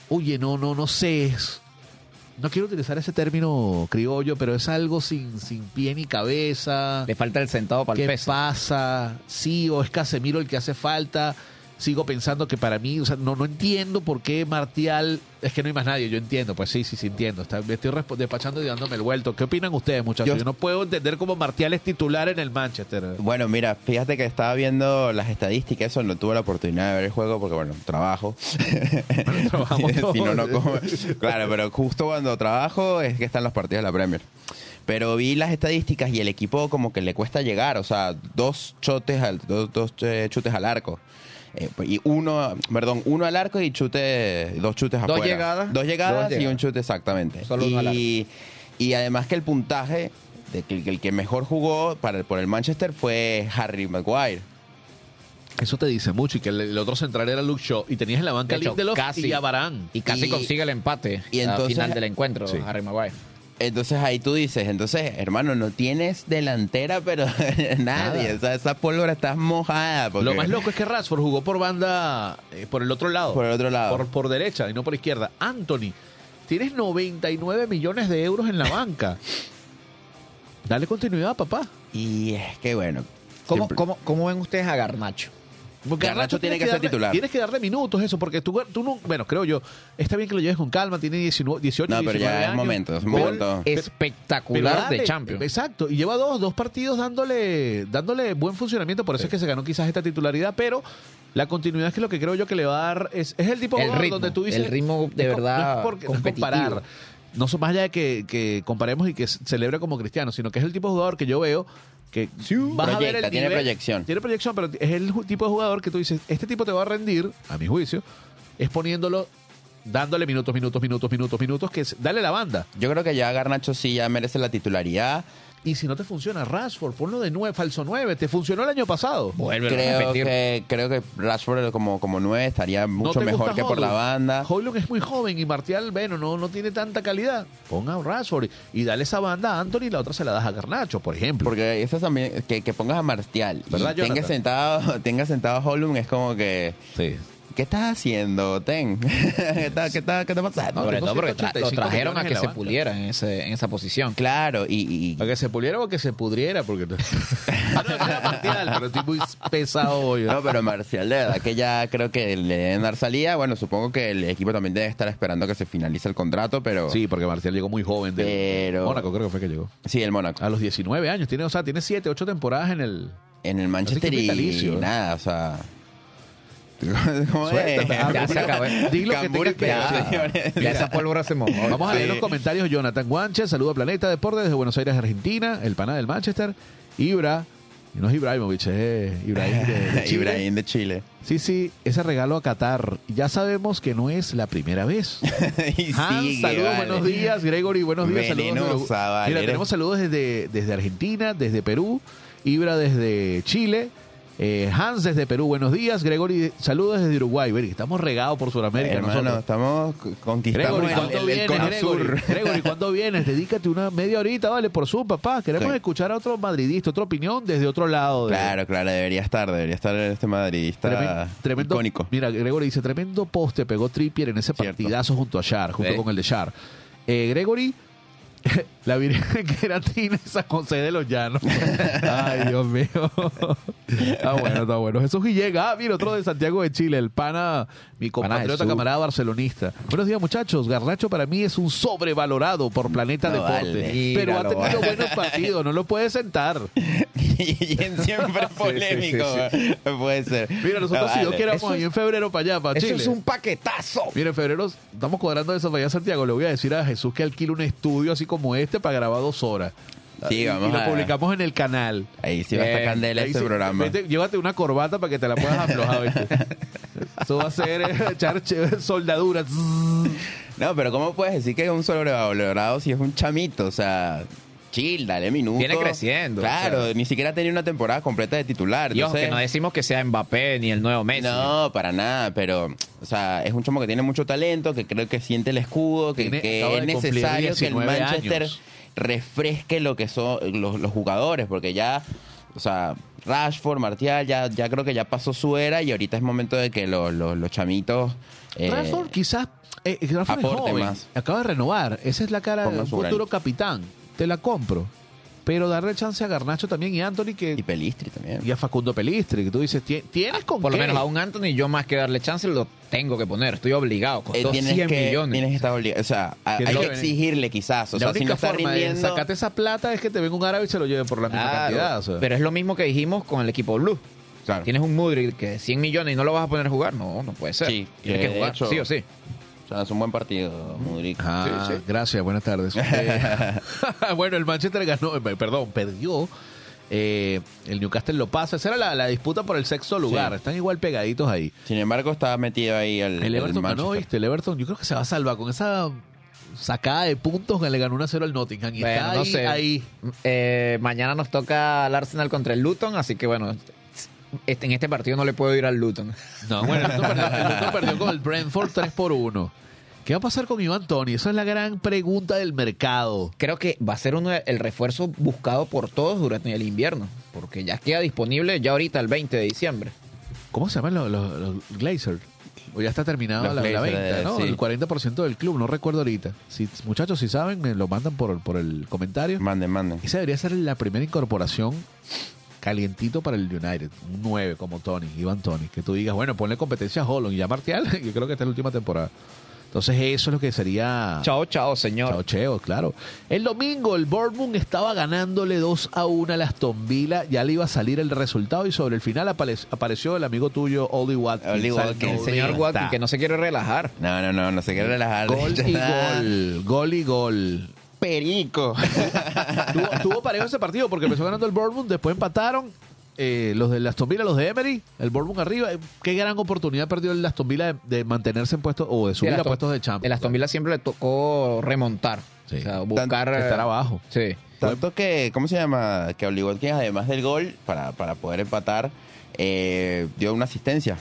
Oye, no, no, no sé. No quiero utilizar ese término criollo, pero es algo sin, sin pie ni cabeza. Le falta el sentado para el ¿Qué peso. pasa? Sí, o es Casemiro el que hace falta. Sigo pensando que para mí, o sea, no, no entiendo por qué Martial. Es que no hay más nadie, yo entiendo. Pues sí, sí, sí entiendo. Está- me estoy despachando y dándome el vuelto. ¿Qué opinan ustedes, muchachos? Yo, Yo- no puedo entender cómo Martial es titular en el Manchester. Bueno, mira, fíjate que estaba viendo las estadísticas, eso no tuve la oportunidad de ver el juego porque, bueno, trabajo. todos. si no, no como. Claro, pero justo cuando trabajo es que están los partidos de la Premier. Pero vi las estadísticas y el equipo como que le cuesta llegar, o sea, dos chotes al, dos, dos eh, chutes al arco. Eh, y uno, perdón, uno al arco y chute, dos chutes Dos afuera. llegadas. Dos llegadas Dos y llegadas. un chute exactamente. Solo al arco. y, y además que el puntaje de que, que el que mejor jugó para el- por el Manchester fue Harry Maguire. Eso te dice mucho. Y que el, el otro central era Luke Shaw. Y tenías en la banca De hecho, Lindelof casi. y a Varane. Y casi Y- consigue el empate y al entonces- final del encuentro, Sí. Harry Maguire. Entonces ahí tú dices, entonces, hermano, no tienes delantera, pero nadie. Nada. O sea, esa pólvora está mojada. porque- Lo más loco es que Rashford jugó por banda, eh, por el otro lado. Por el otro lado. Por, por derecha y no por izquierda. Anthony, tienes 99 millones de euros en la banca. Dale continuidad, papá. Y es que bueno. ¿Cómo, siempre- cómo, cómo ven ustedes a Garnacho? Porque Garnacho tiene tienes que ser darle- titular. Tienes que darle minutos eso, porque tú, tú no, bueno, creo yo, está bien que lo lleves con calma, tiene 19, 18, No, pero 19 ya es momento, es momento. Espectacular dale, de Champions. Exacto, y lleva dos, dos partidos dándole, dándole buen funcionamiento, por eso es que se ganó quizás esta titularidad, pero la continuidad es que lo que creo yo que le va a dar es, es el tipo de El jugador ritmo, donde tú dices... el ritmo de verdad no es porque- no es competitivo. comparar, no más allá de que, que comparemos y que celebre como cristiano, sino que es el tipo de jugador que yo veo que vas a ver Proyecta, el tiene nivel- proyección. Tiene proyección, pero es el tipo de jugador que tú dices, este tipo te va a rendir, a mi juicio, es poniéndolo, dándole minutos, minutos, minutos, minutos, minutos, que es, dale la banda. Yo creo que ya Garnacho sí ya merece la titularidad. Y si no te funciona, Rashford, ponlo de nueve, falso 9. Te funcionó el año pasado. Vuelve a Creo repetir. que, creo que Rashford como, como nueve estaría ¿No mucho mejor que por la banda. Højlund es muy joven y Martial, bueno, no, no tiene tanta calidad. Ponga a Rashford y dale esa banda a Anthony y la otra se la das a Garnacho, por ejemplo. Porque eso también, que, que pongas a Martial ¿Verdad, y tenga sentado, tenga sentado a Holum es como que, sí. ¿Qué estás haciendo, Ten? ¿Qué está, qué está, qué está pasando? Sobre todo porque tra- 185 lo trajeron a que se puliera en, ese, en esa posición. Claro, y, y- Para que se puliera o que se pudriera, porque... no, era Martial, pero estoy muy pesado hoy. No, pero Marcial, de verdad que ya creo que le deben dar salida. Bueno, supongo que el equipo también debe estar esperando que se finalice el contrato, pero Sí, porque Martial llegó muy joven del Pero- Mónaco, creo que fue que llegó. sí, el Mónaco. A los 19 años. Tiene, o sea, tiene 7, 8 temporadas en el... En el Manchester y, nada, o sea... ¿Cómo es? Suéltame, Ya se acabó. Di lo que tengas que decir. Ya esa pólvora se mojó. Vamos a leer los comentarios. Jonathan Guanche, saludo a Planeta Deporte desde Buenos Aires, Argentina. El pana del Manchester. Ibra, No es Ibrahimovic, es Ibrahim de, de Chile. Ibrahim de Chile. Sí, sí, ese regalo a Qatar. Ya sabemos que no es la primera vez. Y Hans, sigue, saludos, vale. buenos días. Gregory, buenos días. saludos. Venenosa, vale. Mira, tenemos saludos desde, desde Argentina, desde Perú, Ibra desde Chile, eh, Hans desde Perú, buenos días. Gregory, saludos desde Uruguay. Veri, estamos regados por Sudamérica. Hermano, nosotros. estamos conquistando Gregory, ¿cuándo el- el vienes, Gregory? sur. Gregory, ¿cuándo vienes? Dedícate una media horita, vale, por su papá. Queremos Sí. escuchar a otro madridista, otra opinión desde otro lado. de- Claro, claro, debería estar, debería estar este madridista Tremen- tremendo, icónico. Mira, Gregory dice, tremendo poste pegó Trippier en ese Cierto. partidazo junto a Shar, junto con el de Shar. Eh, Gregory, la Virgen Queratina y San José de los Llanos. Ay, Dios mío. Está bueno, está bueno. Jesús Guillega, ah, mira, otro de Santiago de Chile, el pana, mi compatriota camarada barcelonista. Buenos días, muchachos. Garnacho para mí es un sobrevalorado por Planeta No Deporte. vale. pero ha tenido vale. buenos partidos, no lo puede sentar. y siempre polémico, sí, puede ser. Mira, nosotros No, si vale. vamos Eso ahí en febrero para allá, para Eso Chile. es un paquetazo. Mire, en febrero estamos cuadrando eso para allá Santiago. Le voy a decir a Jesús que alquile un estudio así como este para grabar dos horas. Sí, Y- vamos y lo a- publicamos en el canal. Ahí sí va a estar Bien. candela este sí, programa. vete, llévate una corbata para que te la puedas aflojar. Eso va a ser eh, echar ch- soldadura. No, pero ¿cómo puedes decir que es un sobrevalorado si es un chamito? O sea, chill, dale minutos. Viene creciendo, Claro, o sea. ni siquiera tenía una temporada completa de titular. Y ojo, que no decimos que sea Mbappé ni el nuevo Messi. No, para nada, pero, o sea, es un chamo que tiene mucho talento, que creo que siente el escudo, que, Tiene- que acaba es necesario que el 19 Manchester años. refresque lo que son los, los jugadores, porque ya, o sea, Rashford, Martial, ya, ya creo que ya pasó su era y ahorita es momento de que los, los, los chamitos... eh, Rashford quizás eh, Rashford es aporte joven, más. Acaba de renovar. Esa es la cara Ponga del su futuro granito. capitán. Te la compro. Pero darle chance a Garnacho también y a Anthony que y Pelistri también. y a Facundo Pelistri, que tú dices, "Tie- ¿tienes con Por lo qué?" menos a un Anthony, yo más que darle chance, lo tengo que poner. Estoy obligado. Eh, Costó tienes, 100 que, millones. tienes que estar obligado. O sea, a- Que hay no- que exigirle quizás. O la sea, si no única está forma de rindiendo... sacarte esa plata es que te venga un árabe y se lo lleve por la misma Claro, cantidad. o sea. Pero es lo mismo que dijimos con el equipo Blue. Claro. Tienes un Mudrik que 100 millones y no lo vas a poner a jugar. No, no puede ser. Sí, Tienes que que de jugar, hecho- sí o sí. Sea, es un buen partido, Mudrik. Ah, Sí, sí. gracias, buenas tardes. Eh, bueno, el Manchester ganó, eh, perdón, perdió. Eh, el Newcastle lo pasa. Esa era la, la disputa por el sexto lugar. Sí. Están igual pegaditos ahí. Sin embargo, estaba metido ahí el, El el Everton ganó. ¿viste? El Everton, yo creo que se va a salvar con esa sacada de puntos que le ganó 1-0 al Nottingham. Y Bueno, está no ahí, sé. ahí. Eh, mañana nos toca el Arsenal contra el Luton, así que bueno, este, en este partido no le puedo ir al Luton. No, bueno, el Luton perdió, el Luton perdió con el Brentford 3 por 1. ¿Qué va a pasar con Iván Tony? Esa es la gran pregunta del mercado. Creo que va a ser uno el refuerzo buscado por todos durante el invierno, porque ya queda disponible ya ahorita el 20 de diciembre. ¿Cómo se llaman los, los, los Glazers? O ya está terminada la, la venta, ¿no? sí. El 40% del club, no recuerdo ahorita. Si, muchachos, si saben, me lo mandan por, por el comentario. Manden, manden. Esa debería ser la primera incorporación calientito para el United. Un 9 como Tony, Iván Tony. Que tú digas, bueno, ponle competencia a Holland y ya Martial. Yo creo que esta es la última temporada. Entonces eso es lo que sería... Chao, chao, señor. Chao, cheo, claro. El domingo el Bournemouth estaba ganándole 2 a 1 a las Villa. Ya le iba a salir el resultado y sobre el final apare- apareció el amigo tuyo, Oli Watkins. Oli Watkins. El señor 90. Watkins que no se quiere relajar. No, no, no, no se quiere relajar. Gol y gol. Gol y gol. Perico. tuvo, tuvo parejo ese partido porque empezó ganando el Bournemouth, después empataron eh, los de Aston Villa, los de Emery, el Bournemouth arriba. Eh, Qué gran oportunidad perdió el Aston Villa de, de mantenerse en puestos o de subir a Aston- puestos de Champions. El Aston Villa siempre le tocó remontar. Sí. O sea, buscar. Estar abajo. Sí. Tanto que, ¿cómo se llama? Que Oli Watkins, además del gol, para, para poder empatar, eh, dio una asistencia.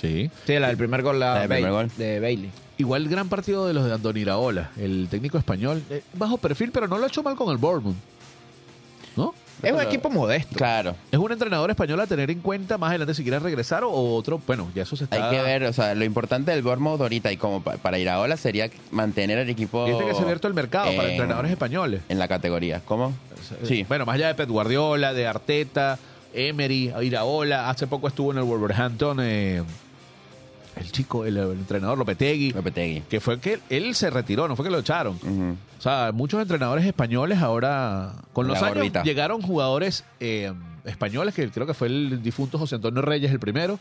Sí. Sí, la del primer gol, la La del Bailey- primer gol. de Bailey. Igual gran partido de los de Andoni Iraola, el técnico español. eh, bajo perfil, pero no lo ha hecho mal con el Bournemouth. ¿No? Es un equipo modesto. Claro. Es un entrenador español a tener en cuenta más adelante si quiere regresar o otro. Bueno, ya eso se está. Hay que ver, o sea, lo importante del Bournemouth ahorita y como pa- para ir a Ola sería mantener el equipo Fíjate que se ha abierto el mercado para en- entrenadores españoles. en la categoría. ¿Cómo? Sí. Bueno, más allá de Pep Guardiola, de Arteta, Emery, Iraola. Hace poco estuvo en el Wolverhampton eh, el chico, el, el entrenador Lopetegui, Lopetegui. que fue que él se retiró, no fue que lo echaron. O sea, muchos entrenadores españoles ahora, con La los años, órbita. llegaron jugadores eh, españoles, que creo que fue el difunto José Antonio Reyes el primero,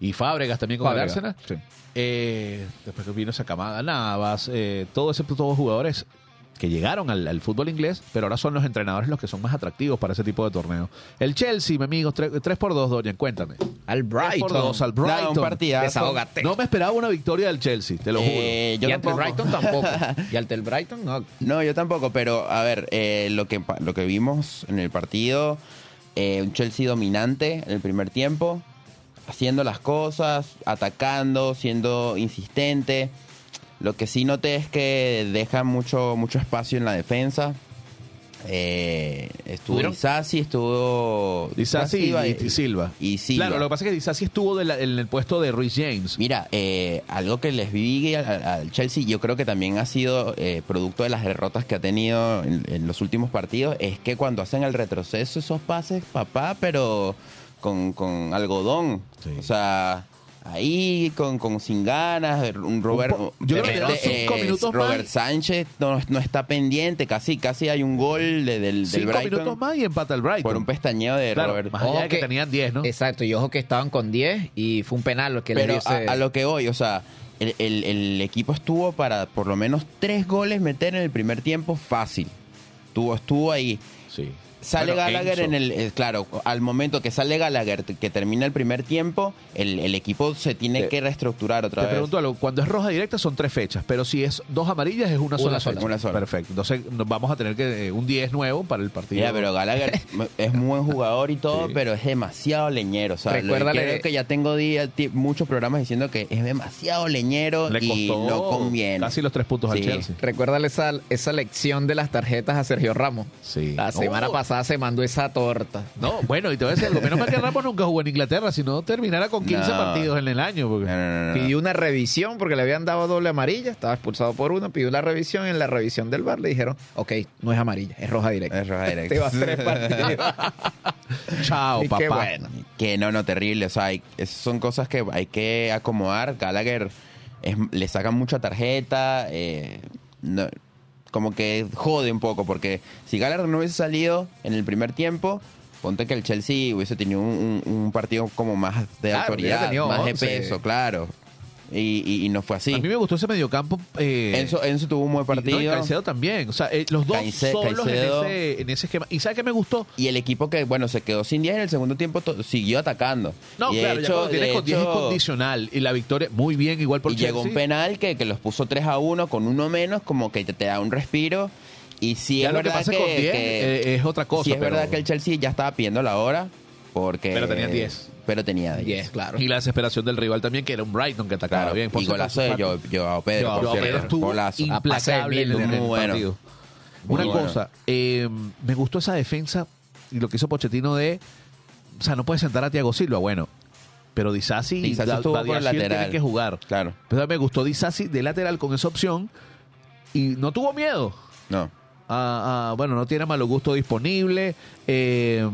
y Fábregas también con el Arsenal. sí. Eh, después que vino esa camada Navas, eh, todo ese todos jugadores que llegaron al, al fútbol inglés, pero ahora son los entrenadores los que son más atractivos para ese tipo de torneo. El Chelsea, mi amigo, 3, por 2, Dorian, cuéntame. Al 3 por Brighton. 2 al Brighton. un partidazo. Desahógate. No me esperaba una victoria del Chelsea, te lo juro. Eh, yo y ante el. Brighton tampoco. y ante el Brighton no. No, yo tampoco, pero a ver, eh, lo, que, lo que vimos en el partido, eh, un Chelsea dominante en el primer tiempo, haciendo las cosas, atacando, siendo insistente. Lo que sí noté es que deja mucho, mucho espacio en la defensa. Eh, estuvo ¿Tuvieron? Isasi, estuvo... Disasi Silva y, y Silva. Y Silva. Claro, lo que pasa es que Disasi estuvo de la- en el puesto de Ruiz James. Mira, eh, algo que les vi al, al Chelsea, yo creo que también ha sido eh, producto de las derrotas que ha tenido en, en los últimos partidos, es que cuando hacen el retroceso esos pases, papá, pero con, con algodón. Sí. O sea, ahí con, con sin ganas, un Robert, po- yo creo que repente, cinco eh, minutos Robert más. Sánchez no, no está pendiente, casi casi hay un gol de- del, del Cinco Brighton minutos más y empata el Brighton. por un pestañeo de Claro, Robert. más allá Ojo de que, que- tenían 10, ¿no? Exacto, y ojo que estaban con 10 y fue un penal lo que Pero les a, dice. a lo que voy, o sea, el, el- el equipo estuvo para por lo menos tres goles meter en el primer tiempo fácil. Tuvo, estuvo ahí. Sí. Sale Bueno, Gallagher Enzo. en el. eh, claro, al momento que sale Gallagher, que termina el primer tiempo, el, el equipo se tiene Te- que reestructurar otra Te vez. pregunto algo, cuando es roja directa son tres fechas, pero si es dos amarillas es una, Una sola, sola. fecha. Una sola. Perfecto. Entonces nos vamos a tener que eh, un 10 nuevo para el partido. Mira, pero Gallagher es muy buen jugador y todo, Sí. pero es demasiado leñero. O sea, lo- Recuérdale- creo que ya tengo día, ti- muchos programas diciendo que es demasiado leñero Le y costó no conviene. casi los tres puntos al Sí. Chelsea. Recuérdale esa, esa lección de las tarjetas a Sergio Ramos. Sí. La semana Oh. Se mandó esa torta. No, bueno, y te voy a decir algo. Menos mal que Ramos nunca jugó en Inglaterra, si no terminara con 15 No. partidos en el año. porque- No, no, no, no. Pidió una revisión porque le habían dado doble amarilla, estaba expulsado por uno, pidió la revisión, en la revisión del bar le dijeron, ok, no es amarilla, es roja directa. Es roja directa. Te vas tres partidos. Chao, Y papá. qué bueno. Que no, no, terrible. O sea, hay- esas son cosas que hay que acomodar. Gallagher es- le sacan mucha tarjeta. eh, no- como que jode un poco, porque si Gallagher no hubiese salido en el primer tiempo, ponte que el Chelsea hubiese tenido un, un- un partido como más de Claro, autoridad, más 11. de peso, claro. Y, y- y no fue así. A mí me gustó ese mediocampo. Eh, Enzo, Enzo tuvo un buen y- no, y partido. Caicedo también. O sea, eh, los dos Caice- solos Caicedo. en, ese, en ese esquema. ¿Y sabes qué me gustó? Y el equipo que, bueno, se quedó sin 10 en el segundo tiempo, siguió atacando. No, Y claro, ya hecho- cuando tienes con 10 es hecho- condicional. Y la victoria, muy bien, igual por y llegó un Chelsea. penal que, que los puso 3 a 1 con uno menos, como que te, te da un respiro. Y sí Ya es lo que verdad pasa que, con 10 que- eh, es otra cosa. sí es pero- verdad que el Chelsea ya estaba pidiendo la hora. Porque, Pero tenía 10. Pero tenía 10. 10, claro. Y la desesperación del rival también, que era un Brighton que atacaba Claro, bien. Por y golazo de. Joao Joao Pedro, Joao por Pedro cierto. estuvo Golazo. implacable en el, en el Muy bueno. partido. Muy Una bueno. cosa, eh, me gustó esa defensa y lo que hizo Pochettino de, o sea, no puede sentar a Thiago Silva, bueno, pero Disasi, Disasi estuvo por el Badiashile lateral. tiene que jugar. Claro, Pero me gustó Disasi de lateral con esa opción y no tuvo miedo. no. Ah, ah, bueno, no tiene malo gusto disponible. Eh,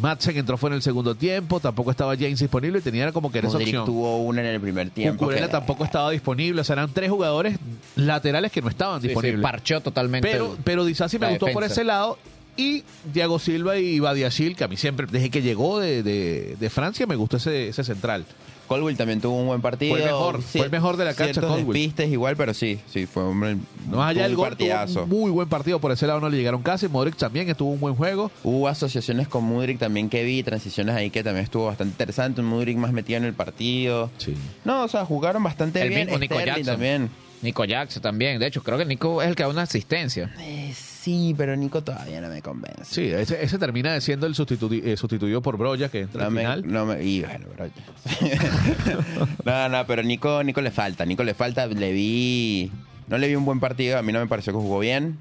Madsen entró fue en el segundo tiempo, tampoco estaba James disponible y tenía como que era esa opción. tuvo una en el primer tiempo. Cucurella que- tampoco estaba disponible, o sea, eran tres jugadores laterales que no estaban Sí, sí, disponibles. parchó totalmente. pero, pero Disasi me gustó por ese lado. Y Diego Silva y Badiachil, que a mí siempre, desde que llegó de, de- de Francia, me gustó ese, ese central. Colwill también tuvo un buen partido. Fue el mejor, fue el mejor de la cancha, Colwill. despistes igual, pero sí, sí, fue un, No allá tuvo partidazo. un muy buen partido. Por ese lado no le llegaron casi. Modric también estuvo un buen juego. Hubo asociaciones con Mudrik también que vi, transiciones ahí que también estuvo bastante interesante. Un Mudrik más metido en el partido. Sí. No, o sea, jugaron bastante El bien. mismo Nico Jackson. también. Nico Jackson también. De hecho, creo que Nico es el que da una asistencia. Eh, sí, pero Nico todavía no me convence. Sí, ese, ese termina siendo el sustitu- eh, sustituido por Broya, que entra No al me, final. no me, y bueno, bro. no, no, pero Nico, Nico le falta. Nico le falta. Le vi. No le vi un buen partido. A mí no me pareció que jugó bien.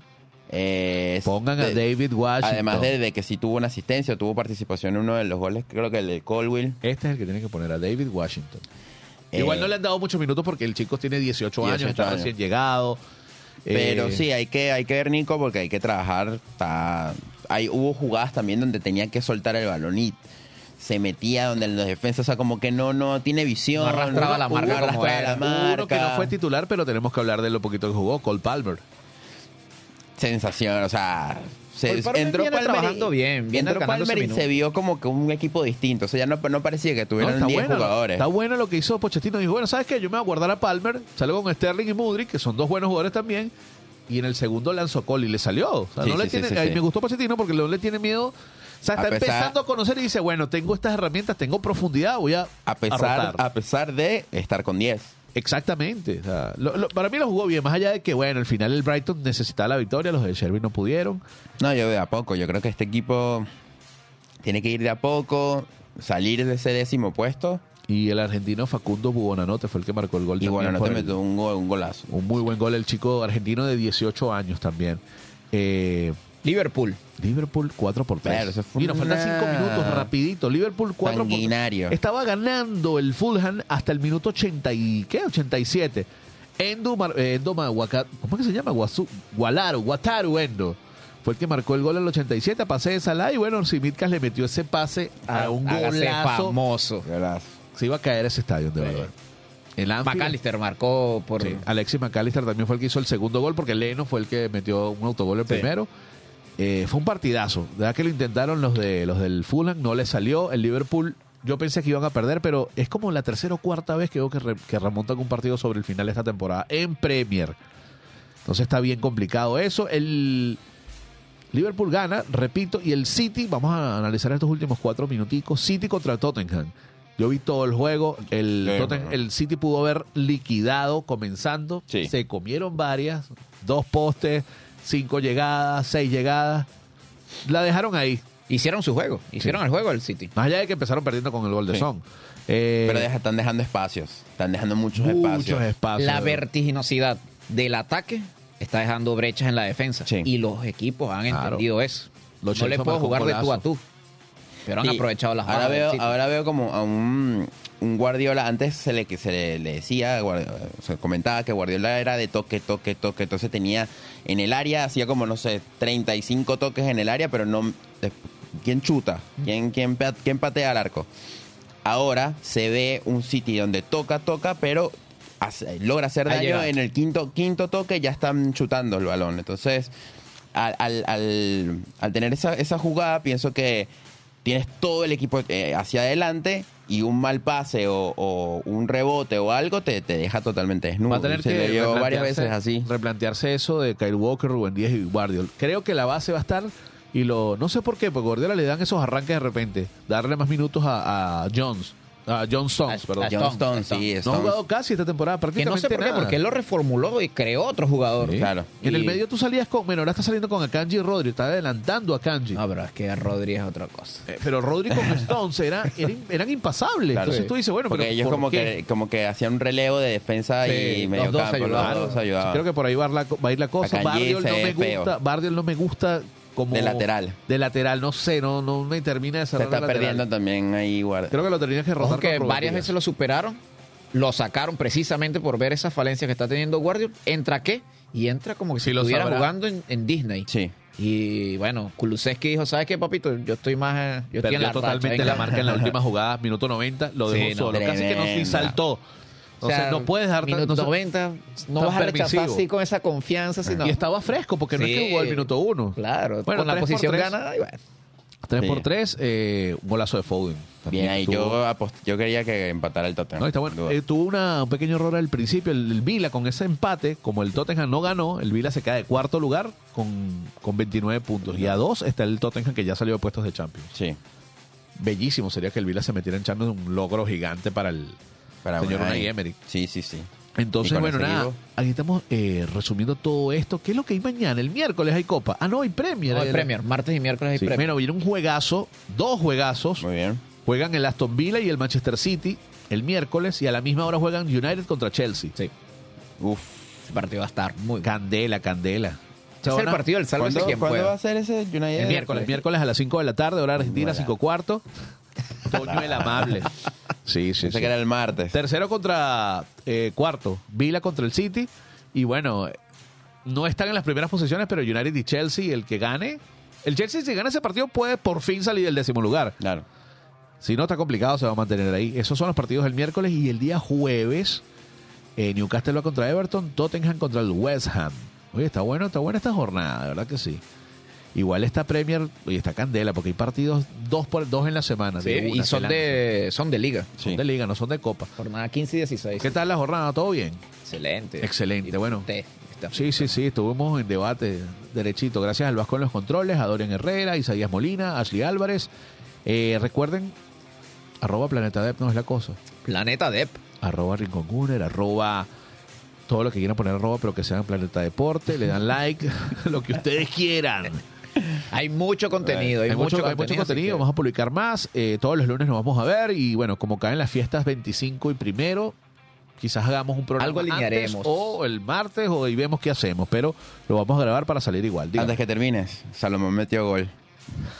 Eh, Pongan a David Washington. Además de, de que sí tuvo una asistencia, tuvo participación en uno de los goles, creo que el de Colwill. Este es el que tiene que poner a David Washington. Eh, Igual no le han dado muchos minutos porque el chico tiene 18 años, 18 está años. recién llegado. Pero Eh, sí, hay que, hay que ver Nico porque hay que trabajar. Está, hay, hubo jugadas también donde tenía que soltar el balón y se metía donde los defensas, o sea, como que no, no tiene visión. No arrastraba la marca no arrastraba la Hubo uno que no marca. fue titular, pero tenemos que hablar de lo poquito que jugó, Cole Palmer. Sensación, o sea... Se, Cole Palmer entró viene Palmer y- trabajando bien, entró Palmer y se vio como que un equipo distinto. O sea, ya no, no parecía que No, tuvieran está 10 bueno, jugadores. Está bueno lo que hizo Pochettino. Dijo, bueno, ¿sabes qué? Yo me voy a guardar a Palmer, salgo con Sterling y Mudrik, que son dos buenos jugadores también, y en el segundo lanzó call y le salió. O sea, Sí, no le tiene, sí, sí, me gustó Pochettino porque León le tiene miedo. O sea, está A pesar- empezando a conocer y dice, bueno, tengo estas herramientas, tengo profundidad, voy a A pesar, rotar. a pesar de estar con 10. Exactamente. O sea, lo- lo- para mí lo jugó bien, más allá de que, bueno, al final el Brighton necesitaba la victoria, los de Sherby no pudieron. No, yo de a poco. Yo creo que este equipo tiene que ir de a poco, salir de ese décimo puesto. Y el argentino Facundo Bubonanote fue el que marcó el gol. Y bueno, también no por te el- meto un, gol- un golazo. Un muy buen gol el chico argentino de 18 años también. Eh, Liverpool. Liverpool 4 por 3. Claro, eso fue y nos faltan una- 5 minutos, rapidito. Liverpool 4 por Sanguinario. Estaba ganando el Fulham hasta el minuto 80 y, ¿qué? 87. Endo, Mar- eh, Endo Ma- Waka- ¿cómo es que se llama? Guasu, Gualaru, Wataru Endo. Fue el que marcó el gol al 87 a pase de Salah y bueno, Simicas le metió ese pase a un Hágase golazo. famoso. Golazo. Se iba a caer ese estadio, de verdad. El Anfield- McAllister marcó por... Sí, Alexis McAllister también fue el que hizo el segundo gol porque Leno fue el que metió un autogol el Sí. primero. Eh, fue un partidazo. De verdad que lo intentaron los de los del Fulham, no le salió. El Liverpool, yo pensé que iban a perder, pero es como la tercera o cuarta vez que veo que, re- que remontan un partido sobre el final de esta temporada en Premier. Entonces está bien complicado eso. El Liverpool gana, repito, y el City, vamos a analizar estos últimos cuatro minuticos. City contra Tottenham. Yo vi todo el juego. El, Sí, Tottenham- bueno. el City pudo haber liquidado comenzando. Sí. Se comieron varias. Dos postes, cinco llegadas, seis llegadas. La dejaron ahí. Hicieron su juego. Hicieron el juego el City. Más allá de que empezaron perdiendo con el gol de Sí. Son. Eh, Pero deja- están dejando espacios. Están dejando muchos, muchos espacios. espacios. La vertiginosidad del ataque está dejando brechas en la defensa. Sí. Y los equipos han Claro. entendido eso. Los no le puedo jugar de tú a tú. Pero han Sí. aprovechado las ahora veo, ahora veo como a un, un Guardiola, antes se le, se le, le decía, se comentaba que Guardiola era de toque, toque, toque, entonces tenía en el área, hacía como, no sé, 35 toques en el área, pero no... ¿Quién chuta? ¿Quién, quién, quién patea al arco? Ahora se ve un City donde toca, toca, pero hace- logra hacer daño llega. en el quinto, quinto toque, ya están chutando el balón. Entonces, al, al, al- al tener esa, esa jugada, pienso que tienes todo el equipo eh, hacia adelante y un mal pase o, o un rebote o algo te, te deja totalmente desnudo. Va a tener Se que le varias veces así. replantearse eso de Kyle Walker, Rubén Díaz y Guardiola. Creo que la base va a estar y lo no sé por qué, porque Guardiola le dan esos arranques de repente, darle más minutos a, a Jones, a John Stones, A- perdón. a John Stones, Stones, sí, no ha Stones. jugado casi esta temporada Que prácticamente no sé por qué, nada. porque él lo reformuló y creó otro jugador. Sí. Claro. En el medio tú salías con, bueno, ahora está saliendo con Akanji y Rodri, está adelantando a Akanji. No, pero es que Rodri es otra cosa. Eh, Pero Rodri con Stones era, eran, eran impasables. Claro. Entonces Sí. tú dices, bueno, Porque pero ellos ¿por como qué? que, como que hacían un relevo de defensa Sí, y los medio dos campo. Los ayudaban. dos Sí, ayudaban. creo que por ahí va la, va a ir la cosa. Akanji Bardiol no me gusta, Bardiol no me gusta como De lateral. De lateral, no sé, no, no me termina de Se cerrar está de lateral. perdiendo también ahí. guarda. Creo que lo tenías que rotar Ojo que con Rubén varias veces lo superaron, lo sacaron precisamente por ver esa falencia que está teniendo Guardiola. ¿Entra qué? Y entra como que Sí, si lo estuviera sabrá. jugando en, en Disney. Sí. Y bueno, Kulusevski dijo, ¿sabes qué, papito? Yo estoy más... Yo estoy en la totalmente venga". la marca en la última jugada, minuto 90, lo dejó Sí, no, solo. Casi que no ni tremenda. O sea, no puedes dar minuto no sé- 90, no vas a rechazar permisivo. así con esa confianza, sino... Y estaba fresco, porque no es que jugó el minuto uno. Claro, Bueno, con la tres por posición tres. ganada, y bueno. 3 Sí. por 3, eh, un golazo de Foden. También Bien ahí. Yo, yo quería que empatara el Tottenham. No, está bueno. Eh, tuvo una- un pequeño error al principio. El, el Vila con ese empate, como el Tottenham no ganó, el Vila se queda de cuarto lugar con, con 29 puntos. Y a dos está el Tottenham que ya salió de puestos de Champions. Sí. Bellísimo sería que el Vila se metiera en Champions, un logro gigante para el Para señor Unai. Unai Emery. Sí, sí, sí. Entonces, bueno, nada, equipo. aquí estamos eh, resumiendo todo esto. ¿Qué es lo que hay mañana? El miércoles hay Copa. Ah, no, hay Premier. No, hay Eh, Premier, martes y miércoles hay Sí. Premier. Bueno, viene un juegazo, dos juegazos. Muy bien. Juegan el Aston Villa y el Manchester City el miércoles y a la misma hora juegan United contra Chelsea. Sí, Uf. ese partido va a estar muy bueno. Candela, candela. Es el partido del sálvese ¿Cuándo, quien ¿cuándo pueda. va a ser ese United? El miércoles, el miércoles a las 5 de la tarde, hora argentina, Hola. 5 cuarto. Toño el amable. Sí, sí, Pensé sí. que era el martes. Tercero contra eh, cuarto, Vila contra el City. Y bueno, no están en las primeras posiciones, pero United y Chelsea, el que gane. El Chelsea, si gana ese partido, puede por fin salir del décimo lugar. Claro. Si no está complicado, se va a mantener ahí. Esos son los partidos del miércoles y el día jueves, eh, Newcastle va contra Everton, Tottenham contra el West Ham. Oye, está bueno, está buena esta jornada, de verdad que sí. Igual esta Premier, oye, está candela, porque hay partidos dos por dos en la semana. Sí, de y son de, son de liga. Son de liga, no son de copa. Jornada 15 y 16. ¿Qué tal la jornada? ¿Todo bien? Excelente. Excelente, Y bueno. te-. Sí, sí, sí, estuvimos en debate derechito. Gracias al Vasco en los controles, a Dorian Herrera, Isaías Molina, Ashley Álvarez. Eh, recuerden, arroba Planeta Dep no es la cosa. Planeta Dep. Arroba Rincón Gunner, arroba todo lo que quieran poner arroba, pero que sean Planeta Deporte, le dan like, lo que ustedes quieran. Hay mucho contenido. Hay, Hay mucho, hay mucho así contenido, que- vamos a publicar más. eh, todos los lunes nos vamos a ver y bueno, como caen las fiestas 25 y primero, quizás hagamos un programa Algo alinearemos. antes o el martes o y vemos qué hacemos, pero lo vamos a grabar para salir igual. Dígame. Antes que termines, Salomón metió gol.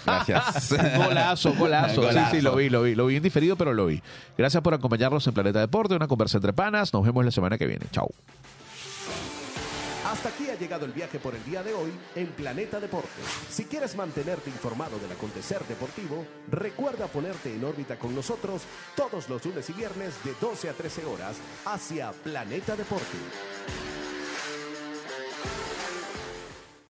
Gracias. Golazo, golazo. Golazo. Sí, sí, lo vi, lo vi. Lo vi en diferido, pero lo vi. Gracias por acompañarnos en Planeta Deporte, una conversa entre panas. Nos vemos la semana que viene. Chau. Hasta aquí ha llegado el viaje por el día de hoy en Planeta Deporte. Si quieres mantenerte informado del acontecer deportivo, recuerda ponerte en órbita con nosotros todos los lunes y viernes de 12 a 13 horas hacia Planeta Deporte.